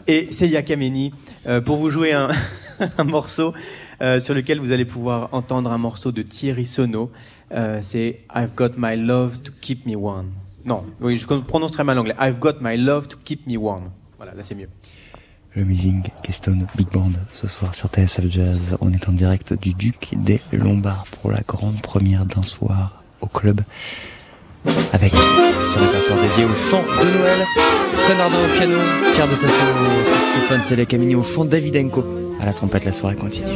Et Seiya Kameni euh, pour vous jouer un, [laughs] un morceau euh, sur lequel vous allez pouvoir entendre un morceau de Thierry Sono. Euh, c'est I've got my love to keep me warm. Non, oui, je prononce très mal l'anglais. I've got my love to keep me warm. Voilà, là c'est mieux. Le Amazing Keystone Big Band ce soir sur TSF Jazz. On est en direct du Duc des Lombards pour la grande première d'un soir au club avec ce répertoire dédié au chant de Noël. Fred Nardin au piano, Pierre de Sassio au saxophone, Célia Camini au chant, Davidenko à la trompette. La soirée continue.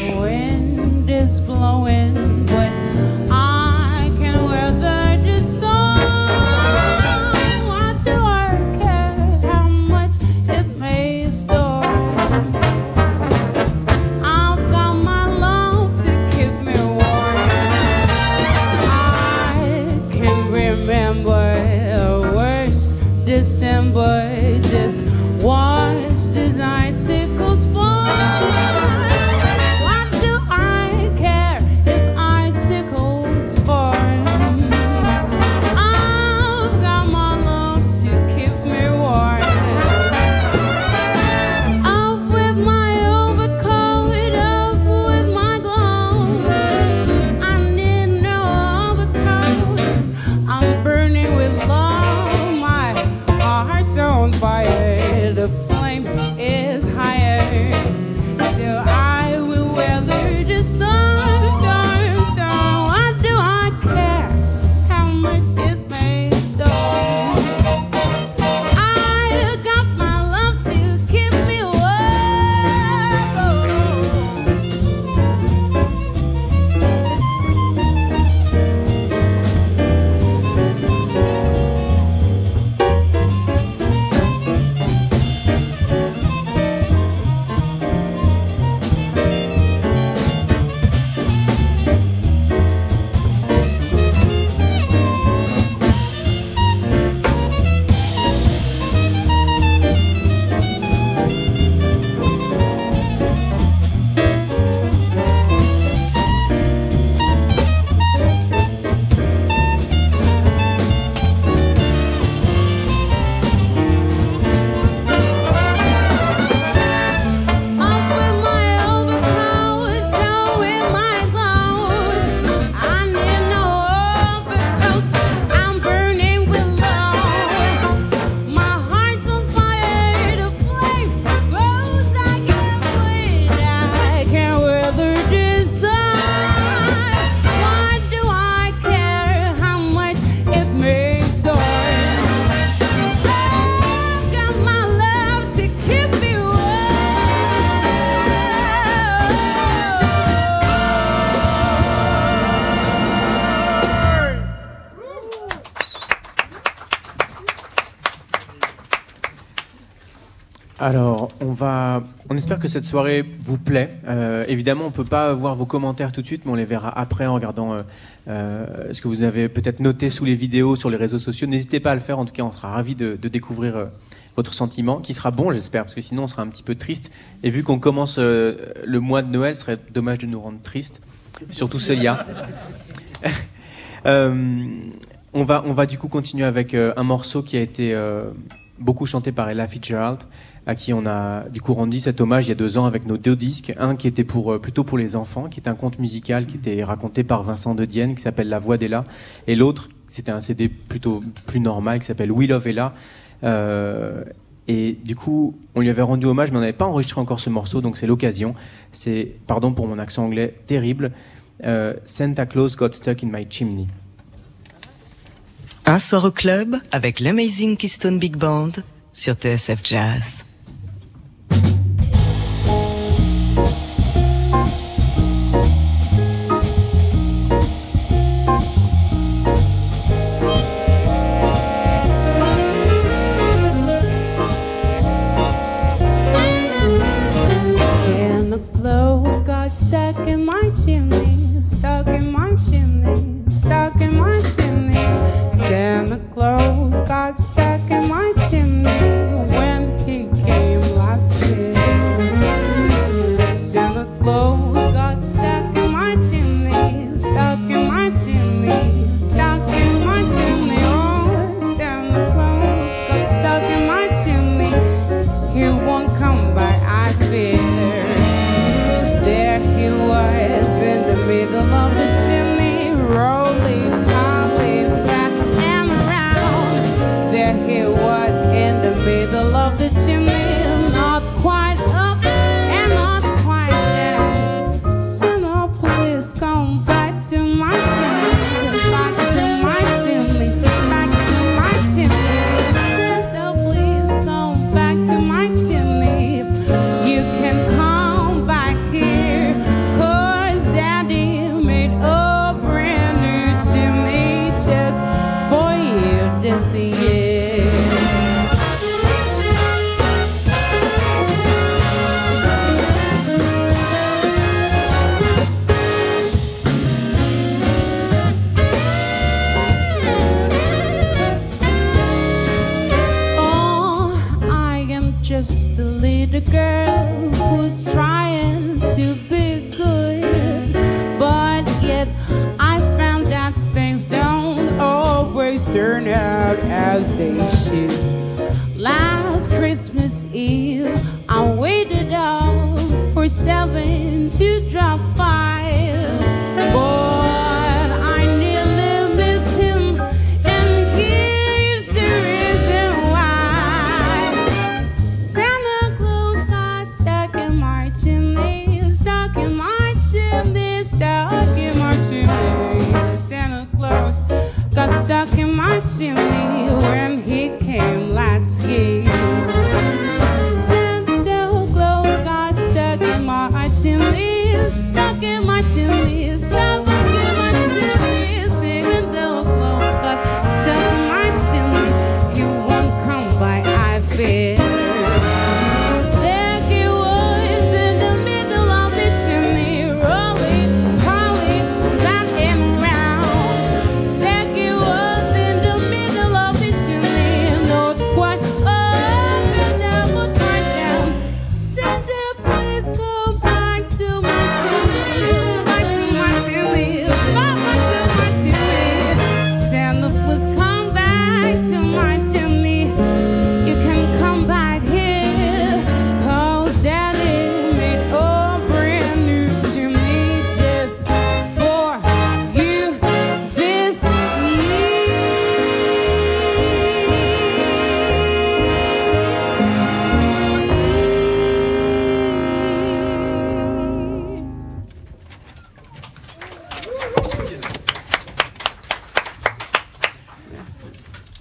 Espère que cette soirée vous plaît. Euh, évidemment, on peut pas voir vos commentaires tout de suite, mais on les verra après en regardant euh, euh, ce que vous avez peut-être noté sous les vidéos, sur les réseaux sociaux. N'hésitez pas à le faire. En tout cas, on sera ravis de, découvrir votre sentiment, qui sera bon, j'espère, parce que sinon, on sera un petit peu triste. Et vu qu'on commence le mois de Noël, ce serait dommage de nous rendre tristes, surtout Célia. [laughs] On va, on va du coup continuer avec un morceau qui a été beaucoup chanté par Ella Fitzgerald, à qui on a du coup rendu cet hommage il y a deux ans avec nos deux disques. Un qui était pour, euh, plutôt pour les enfants, qui est un conte musical qui était raconté par Vincent de Dienne, qui s'appelle La Voix d'Ella. Et l'autre, c'était un CD plutôt plus normal, qui s'appelle We Love Ella. Euh, et du coup, on lui avait rendu hommage, mais on n'avait pas enregistré encore ce morceau, donc c'est l'occasion. C'est, pardon pour mon accent anglais terrible, euh, Santa Claus Got Stuck in My Chimney. Un soir au club avec l'Amazing Keystone Big Band sur TSF Jazz. Stuck in my chimney, stuck in my chimney, stuck in my chimney. Santa Claus got stuck that you seven to drop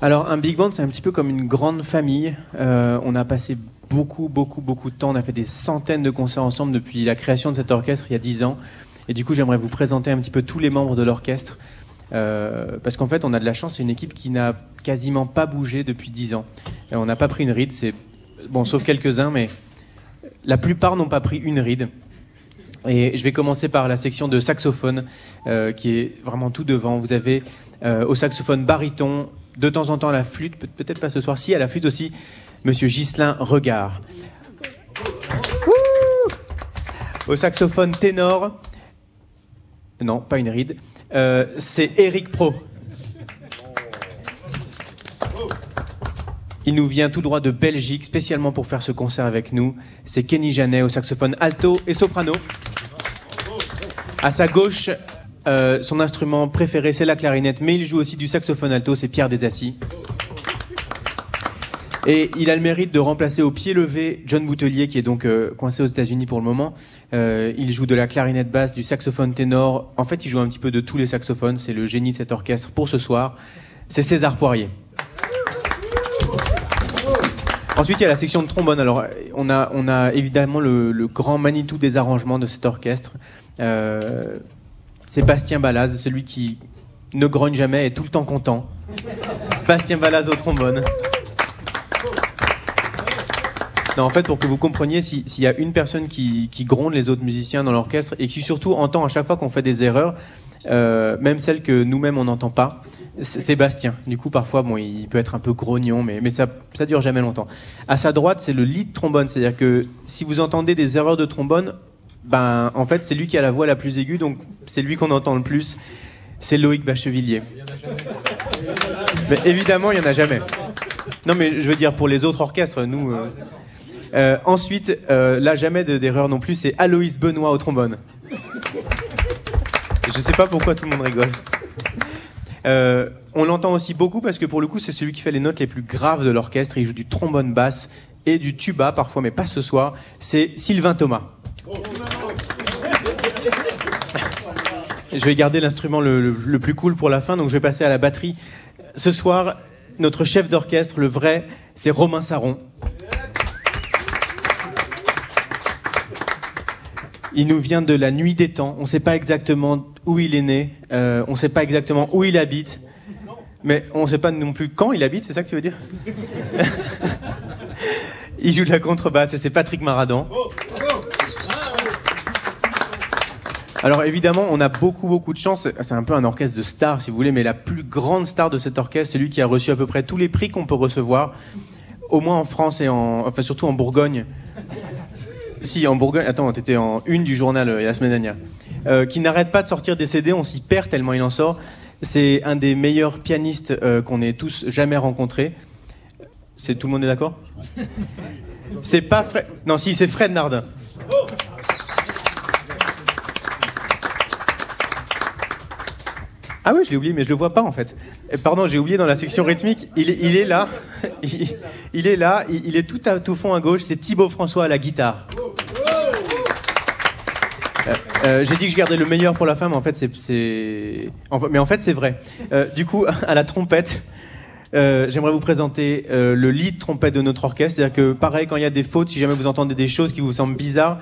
Alors, un big band, c'est un petit peu comme une grande famille. Euh, on a passé beaucoup, beaucoup, beaucoup de temps. On a fait des centaines de concerts ensemble depuis la création de cet orchestre il y a 10 ans. Et du coup, j'aimerais vous présenter un petit peu tous les membres de l'orchestre. Euh, parce qu'en fait, on a de la chance, c'est une équipe qui n'a quasiment pas bougé depuis 10 ans. Euh, on n'a pas pris une ride, c'est bon, sauf quelques-uns, mais la plupart n'ont pas pris une ride. Et je vais commencer par la section de saxophone, qui est vraiment tout devant. Vous avez au saxophone baryton, de temps en temps à la flûte, peut- peut-être pas ce soir-ci, à la flûte aussi, Monsieur Ghislain Regard. Au saxophone ténor, non, pas une ride, euh, c'est Eric Pro. Il nous vient tout droit de Belgique, spécialement pour faire ce concert avec nous. C'est Kenny Janet au saxophone alto et soprano. À sa gauche, euh, son instrument préféré, c'est la clarinette, mais il joue aussi du saxophone alto, c'est Pierre Desassis. Et il a le mérite de remplacer au pied levé John Boutelier, qui est donc euh, coincé aux États-Unis pour le moment. Euh, il joue de la clarinette basse, du saxophone ténor. En fait, il joue un petit peu de tous les saxophones. C'est le génie de cet orchestre pour ce soir. C'est César Poirier. Ensuite, il y a la section de trombone. Alors, on a, évidemment le, grand Manitou des arrangements de cet orchestre. C'est Bastien Balaz, celui qui ne grogne jamais et est tout le temps content. Bastien Balaz au trombone. Non, en fait, pour que vous compreniez, si- s'il y a une personne qui, gronde les autres musiciens dans l'orchestre et qui surtout entend à chaque fois qu'on fait des erreurs, euh, même celles que nous-mêmes on n'entend pas, c'est Sébastien. Du coup, parfois, bon, il peut être un peu grognon, mais, mais ça, ça dure jamais longtemps. À sa droite, c'est le lead trombone, c'est-à-dire que si vous entendez des erreurs de trombone, ben, en fait, c'est lui qui a la voix la plus aiguë, donc c'est lui qu'on entend le plus. C'est Loïc Bachevillier. Mais évidemment, il n'y en a jamais. Non, mais je veux dire, pour les autres orchestres, nous. euh, euh, ensuite, euh, là, jamais de- d'erreur non plus, c'est Aloïs Benoît au trombone. Je sais pas pourquoi tout le monde rigole. On l'entend aussi beaucoup parce que pour le coup, c'est celui qui fait les notes les plus graves de l'orchestre. Il joue du trombone basse et du tuba parfois, mais pas ce soir. C'est Sylvain Thomas. Je vais garder l'instrument le, plus cool pour la fin, donc je vais passer à la batterie. Ce soir, notre chef d'orchestre, le vrai, c'est Romain Saron. Il nous vient de la nuit des temps. On ne sait pas exactement où il est né, euh, on ne sait pas exactement où il habite, mais on ne sait pas non plus quand il habite, c'est ça que tu veux dire? [laughs] Il joue de la contrebasse et c'est Patrick Maradan. Alors évidemment, on a beaucoup beaucoup de chance. C'est un peu un orchestre de stars, si vous voulez, mais la plus grande star de cet orchestre, celui qui a reçu à peu près tous les prix qu'on peut recevoir, au moins en France et en, enfin surtout en Bourgogne. Si, en Bourgogne. Attends, t'étais en une du journal euh, la semaine dernière. Euh, qui n'arrête pas de sortir des CD, on s'y perd tellement il en sort. C'est un des meilleurs pianistes euh, qu'on ait tous jamais rencontrés. C'est tout le monde est d'accord? C'est pas Fred. Non, si, c'est Fred Nardin. Ah oui, je l'ai oublié, mais je le vois pas en fait. Euh, Pardon, j'ai oublié dans la section rythmique. Il est, là. Il, est là. [laughs] Il, est tout à tout fond à gauche. C'est Thibaut François à la guitare. Euh, euh, j'ai dit que je gardais le meilleur pour la mais en fait c'est, mais en fait c'est vrai. Du coup, [laughs] à la trompette, j'aimerais vous présenter le lead trompette de notre orchestre. C'est-à-dire que pareil, quand il y a des fautes, si jamais vous entendez des choses qui vous semblent bizarres,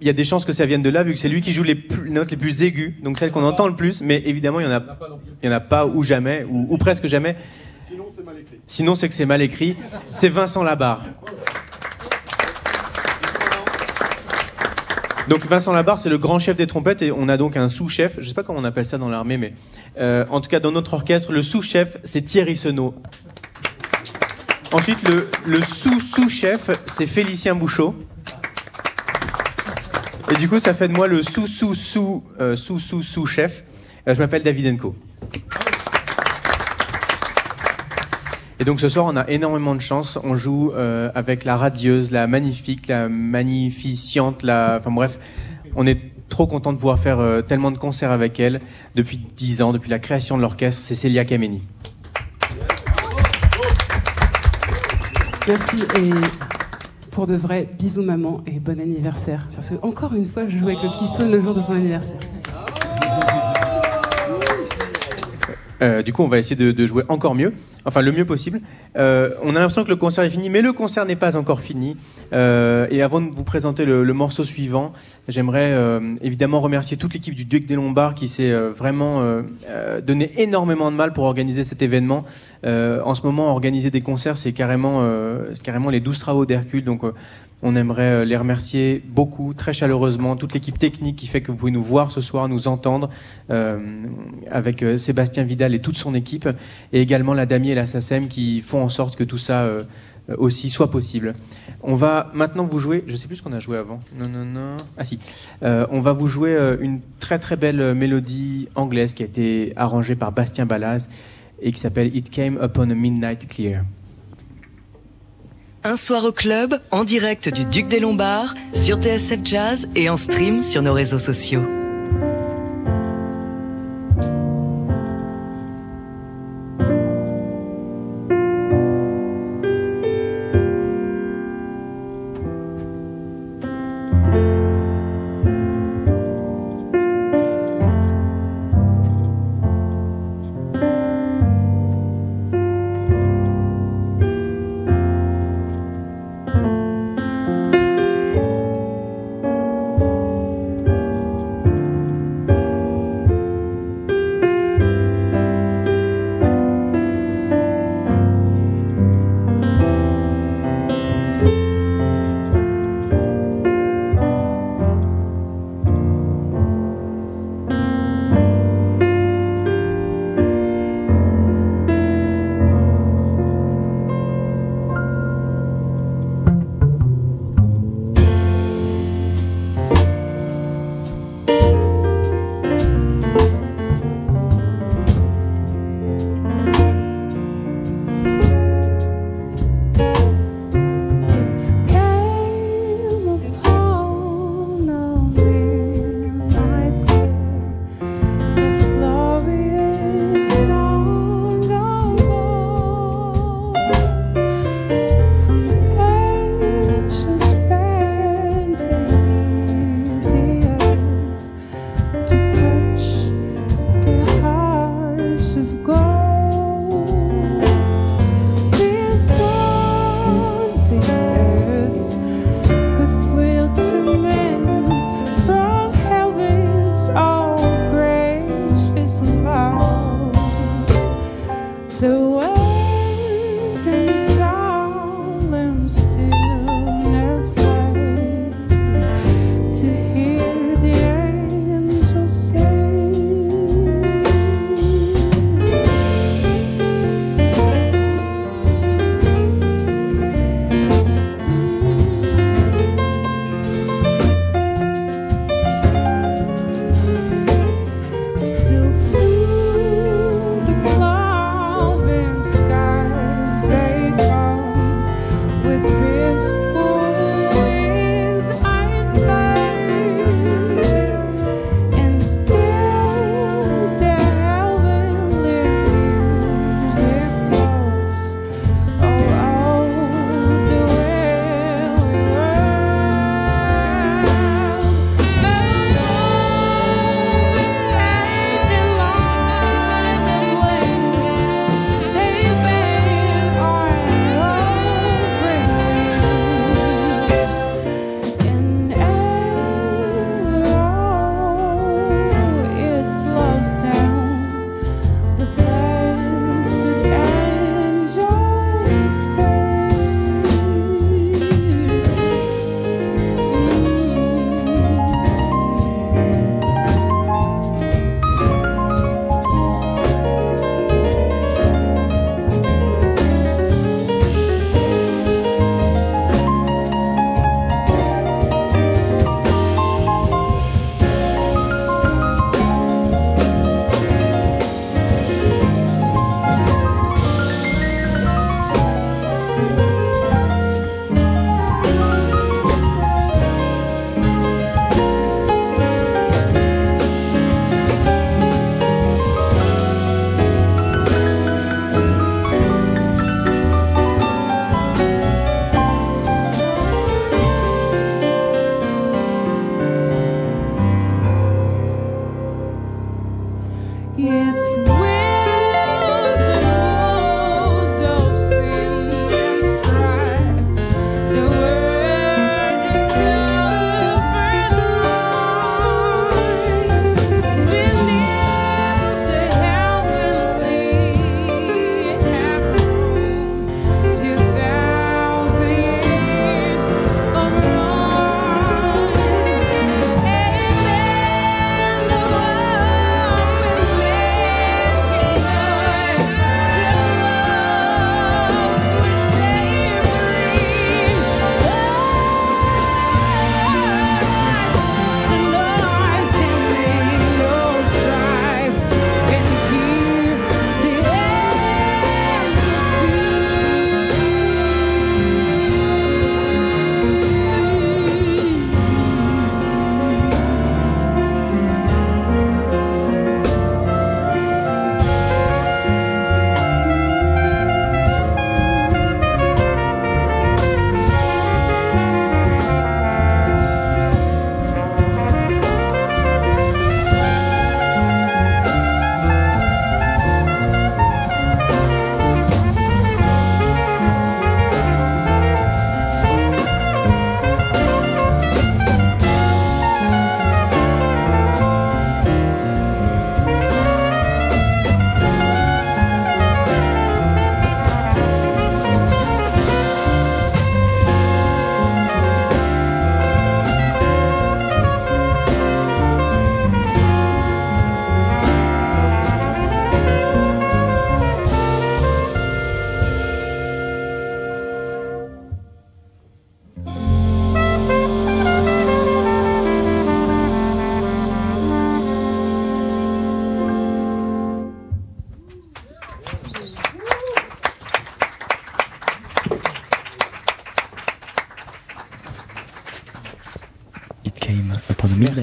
il y a des chances que ça vienne de là, vu que c'est lui qui joue les plus- notes les plus aiguës, donc celles qu'on entend le plus. Mais évidemment, il y en a, en pas ou jamais, ou, ou presque jamais. Sinon, c'est que c'est mal écrit. C'est Vincent Labarre. Donc Vincent Labarre, c'est le grand chef des trompettes et on a donc un sous-chef. Je sais pas comment on appelle ça dans l'armée, mais euh, en tout cas dans notre orchestre, le sous-chef, c'est Thierry Senot. Ensuite, le, le sous-sous-chef, c'est Félicien Bouchot. Et du coup, ça fait de moi le sous-sous-sous euh, sous-sous-sous-chef. Euh, je m'appelle David Enco. Et donc ce soir, on a énormément de chance. On joue euh, avec la radieuse, la magnifique, la magnificiante, la... Enfin bref, on est trop content de pouvoir faire tellement de concerts avec elle depuis 10 ans, depuis la création de l'orchestre. C'est Célia Kameni. Merci de vrai, bisous maman et bon anniversaire. Parce que encore une fois, je joue avec le piston le jour de son anniversaire. Euh, du coup, on va essayer de, jouer encore mieux, enfin le mieux possible. Euh, on a l'impression que le concert est fini, mais le concert n'est pas encore fini. Euh, et avant de vous présenter le, morceau suivant, j'aimerais évidemment remercier toute l'équipe du Duc des Lombards qui s'est vraiment donné énormément de mal pour organiser cet événement. En ce moment, organiser des concerts, c'est carrément, carrément les 12 travaux d'Hercule. Donc, on aimerait euh, les remercier beaucoup, très chaleureusement, toute l'équipe technique qui fait que vous pouvez nous voir ce soir, nous entendre, euh, avec euh, Sébastien Vidal et toute son équipe, et également la Damier et la SACEM qui font en sorte que tout ça aussi soit possible. On va maintenant vous jouer, je sais plus ce qu'on a joué avant. Non, non, non. Ah si. On va vous jouer une très très belle mélodie anglaise qui a été arrangée par Bastien Balaz et qui s'appelle It Came Upon a Midnight Clear. Un soir au club, en direct du Duc des Lombards, sur TSF Jazz et en stream sur nos réseaux sociaux.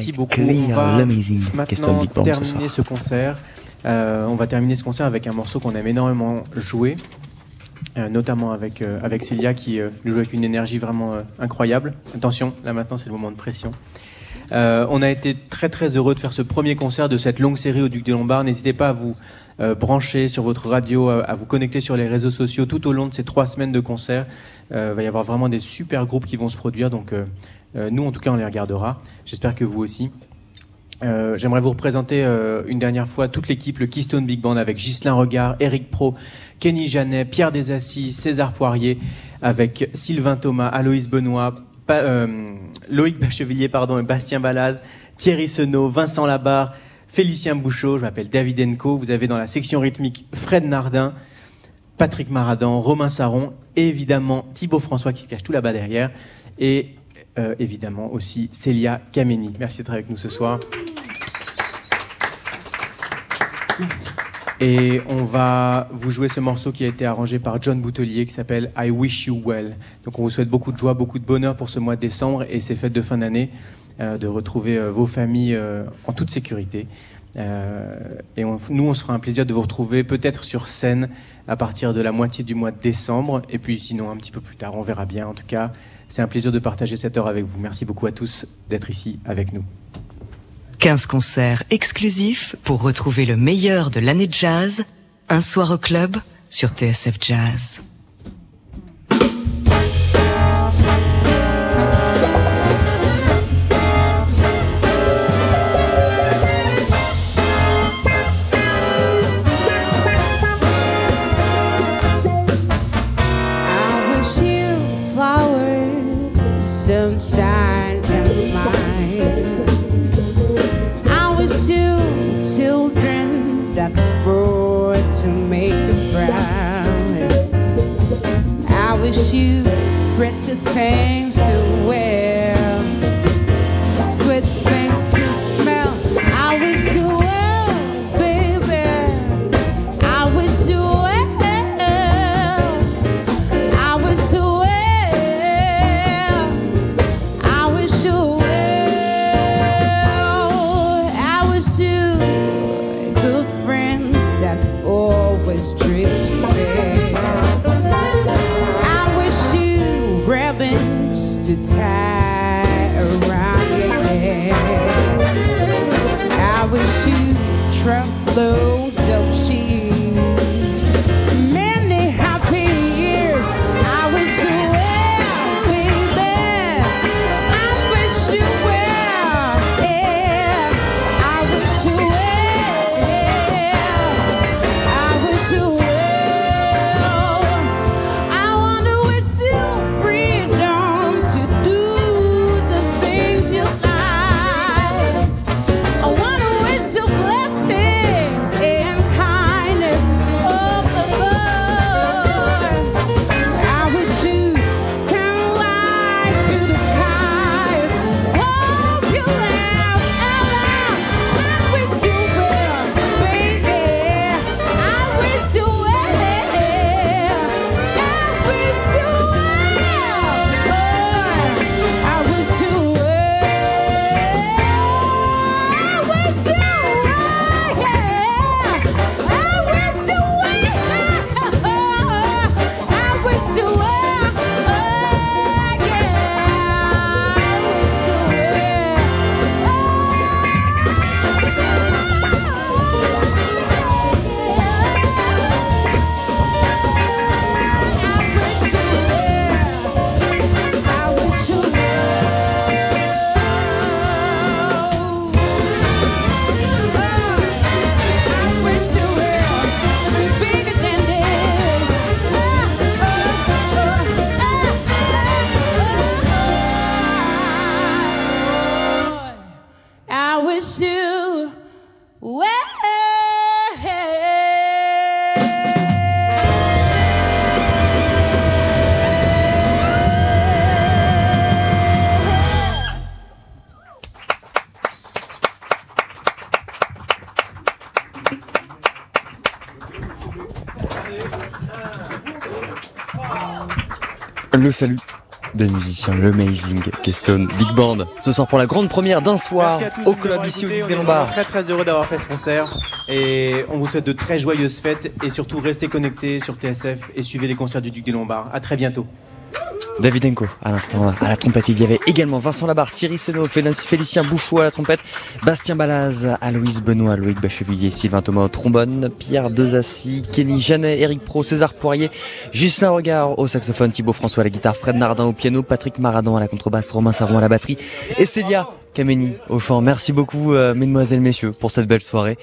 Merci beaucoup. On va maintenant terminer ce concert. Euh, on va terminer ce concert avec un morceau qu'on aime énormément jouer, euh, notamment avec, euh, avec Célia qui nous joue avec une énergie vraiment incroyable. Attention, là maintenant c'est le moment de pression. on a été très très heureux de faire ce premier concert de cette longue série au Duc de Lombard. N'hésitez pas à vous brancher sur votre radio, à, vous connecter sur les réseaux sociaux tout au long de ces trois semaines de concert. Il va y avoir vraiment des super groupes qui vont se produire, donc nous en tout cas on les regardera. J'espère que vous aussi. Euh, j'aimerais vous représenter euh, une dernière fois toute l'équipe, le Keystone Big Band avec Ghislain Regard, Eric Pro, Kenny Janet, Pierre Desassis, César Poirier, avec Sylvain Thomas, Aloïs Benoît, euh, Loïc Bachevilier pardon, et Bastien Balaz, Thierry Senot, Vincent Labarre, Félicien Bouchot, je m'appelle David Enco. Vous avez dans la section rythmique Fred Nardin, Patrick Maradan, Romain Saron et évidemment Thibaut François qui se cache tout là-bas derrière. Et euh, évidemment aussi Célia Kameni. Merci d'être avec nous ce soir. Merci. Et on va vous jouer ce morceau qui a été arrangé par John Boutelier qui s'appelle I Wish You Well. Donc on vous souhaite beaucoup de joie, beaucoup de bonheur pour ce mois de décembre et ces fêtes de fin d'année, de retrouver euh, vos familles en toute sécurité. et nous, on se fera un plaisir de vous retrouver peut-être sur scène à partir de la moitié du mois de décembre et puis sinon un petit peu plus tard, on verra bien. En tout cas, c'est un plaisir de partager cette heure avec vous. Merci beaucoup à tous d'être ici avec nous. 15 concerts exclusifs pour retrouver le meilleur de l'année jazz. Un soir au club sur TSF Jazz. rain. Le salut. des musiciens, le Amazing Keystone Big Band. Ce soir pour la grande première d'un soir au club ici au Duc des Lombards. très très heureux d'avoir fait ce concert et on vous souhaite de très joyeuses fêtes et surtout restez connectés sur TSF et suivez les concerts du Duc des Lombards. À très bientôt. David Enko à l'instant à la trompette. Il y avait également Vincent Labarre, Thierry Seno, Félic- Félicien Bouchot à la trompette, Bastien Balaz, Aloïse Benoît, Loïc Bachevillier, Sylvain Thomas au trombone, Pierre Dezassi, Kenny Janet, Eric Pro, César Poirier, Ghislain Regard au saxophone, Thibaut François à la guitare, Fred Nardin au piano, Patrick Maradon à la contrebasse, Romain Saron à la batterie et Célia Kameni au chant. Merci beaucoup euh, mesdemoiselles, messieurs pour cette belle soirée.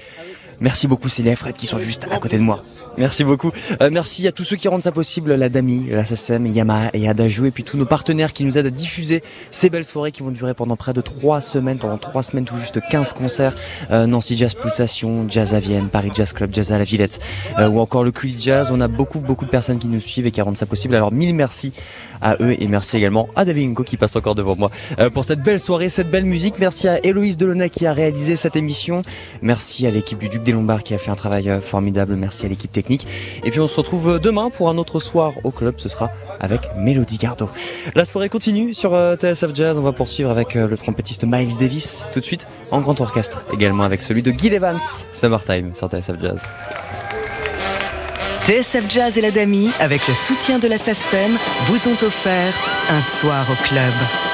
Merci beaucoup Célia et Fred qui sont juste à côté de moi. Merci beaucoup. Euh, merci à tous ceux qui rendent ça possible, la DAMI, la SSM, Yamaha et Adagio, et puis tous nos partenaires qui nous aident à diffuser ces belles soirées qui vont durer pendant près de trois semaines, pendant trois semaines tout juste 15 concerts. Euh, Nancy Jazz Pulsation, Jazz à Vienne, Paris Jazz Club, Jazz à la Villette, euh, ou encore le Culi Jazz. On a beaucoup, beaucoup de personnes qui nous suivent et qui rendent ça possible. Alors mille merci à eux et merci également à David Ingo qui passe encore devant moi euh, pour cette belle soirée, cette belle musique. Merci à Héloïse Delaunay qui a réalisé cette émission. Merci à l'équipe du Duc des Lombards qui a fait un travail euh, formidable. Merci à l'équipe Et puis on se retrouve demain pour un autre soir au club. Ce sera avec Mélodie Gardot. La soirée continue sur euh, TSF Jazz. On va poursuivre avec euh, le trompettiste Miles Davis tout de suite en grand orchestre. Également avec celui de Gil Evans, Summertime sur TSF Jazz. TSF Jazz et la DAMI, avec le soutien de la SACEM, vous ont offert un soir au club.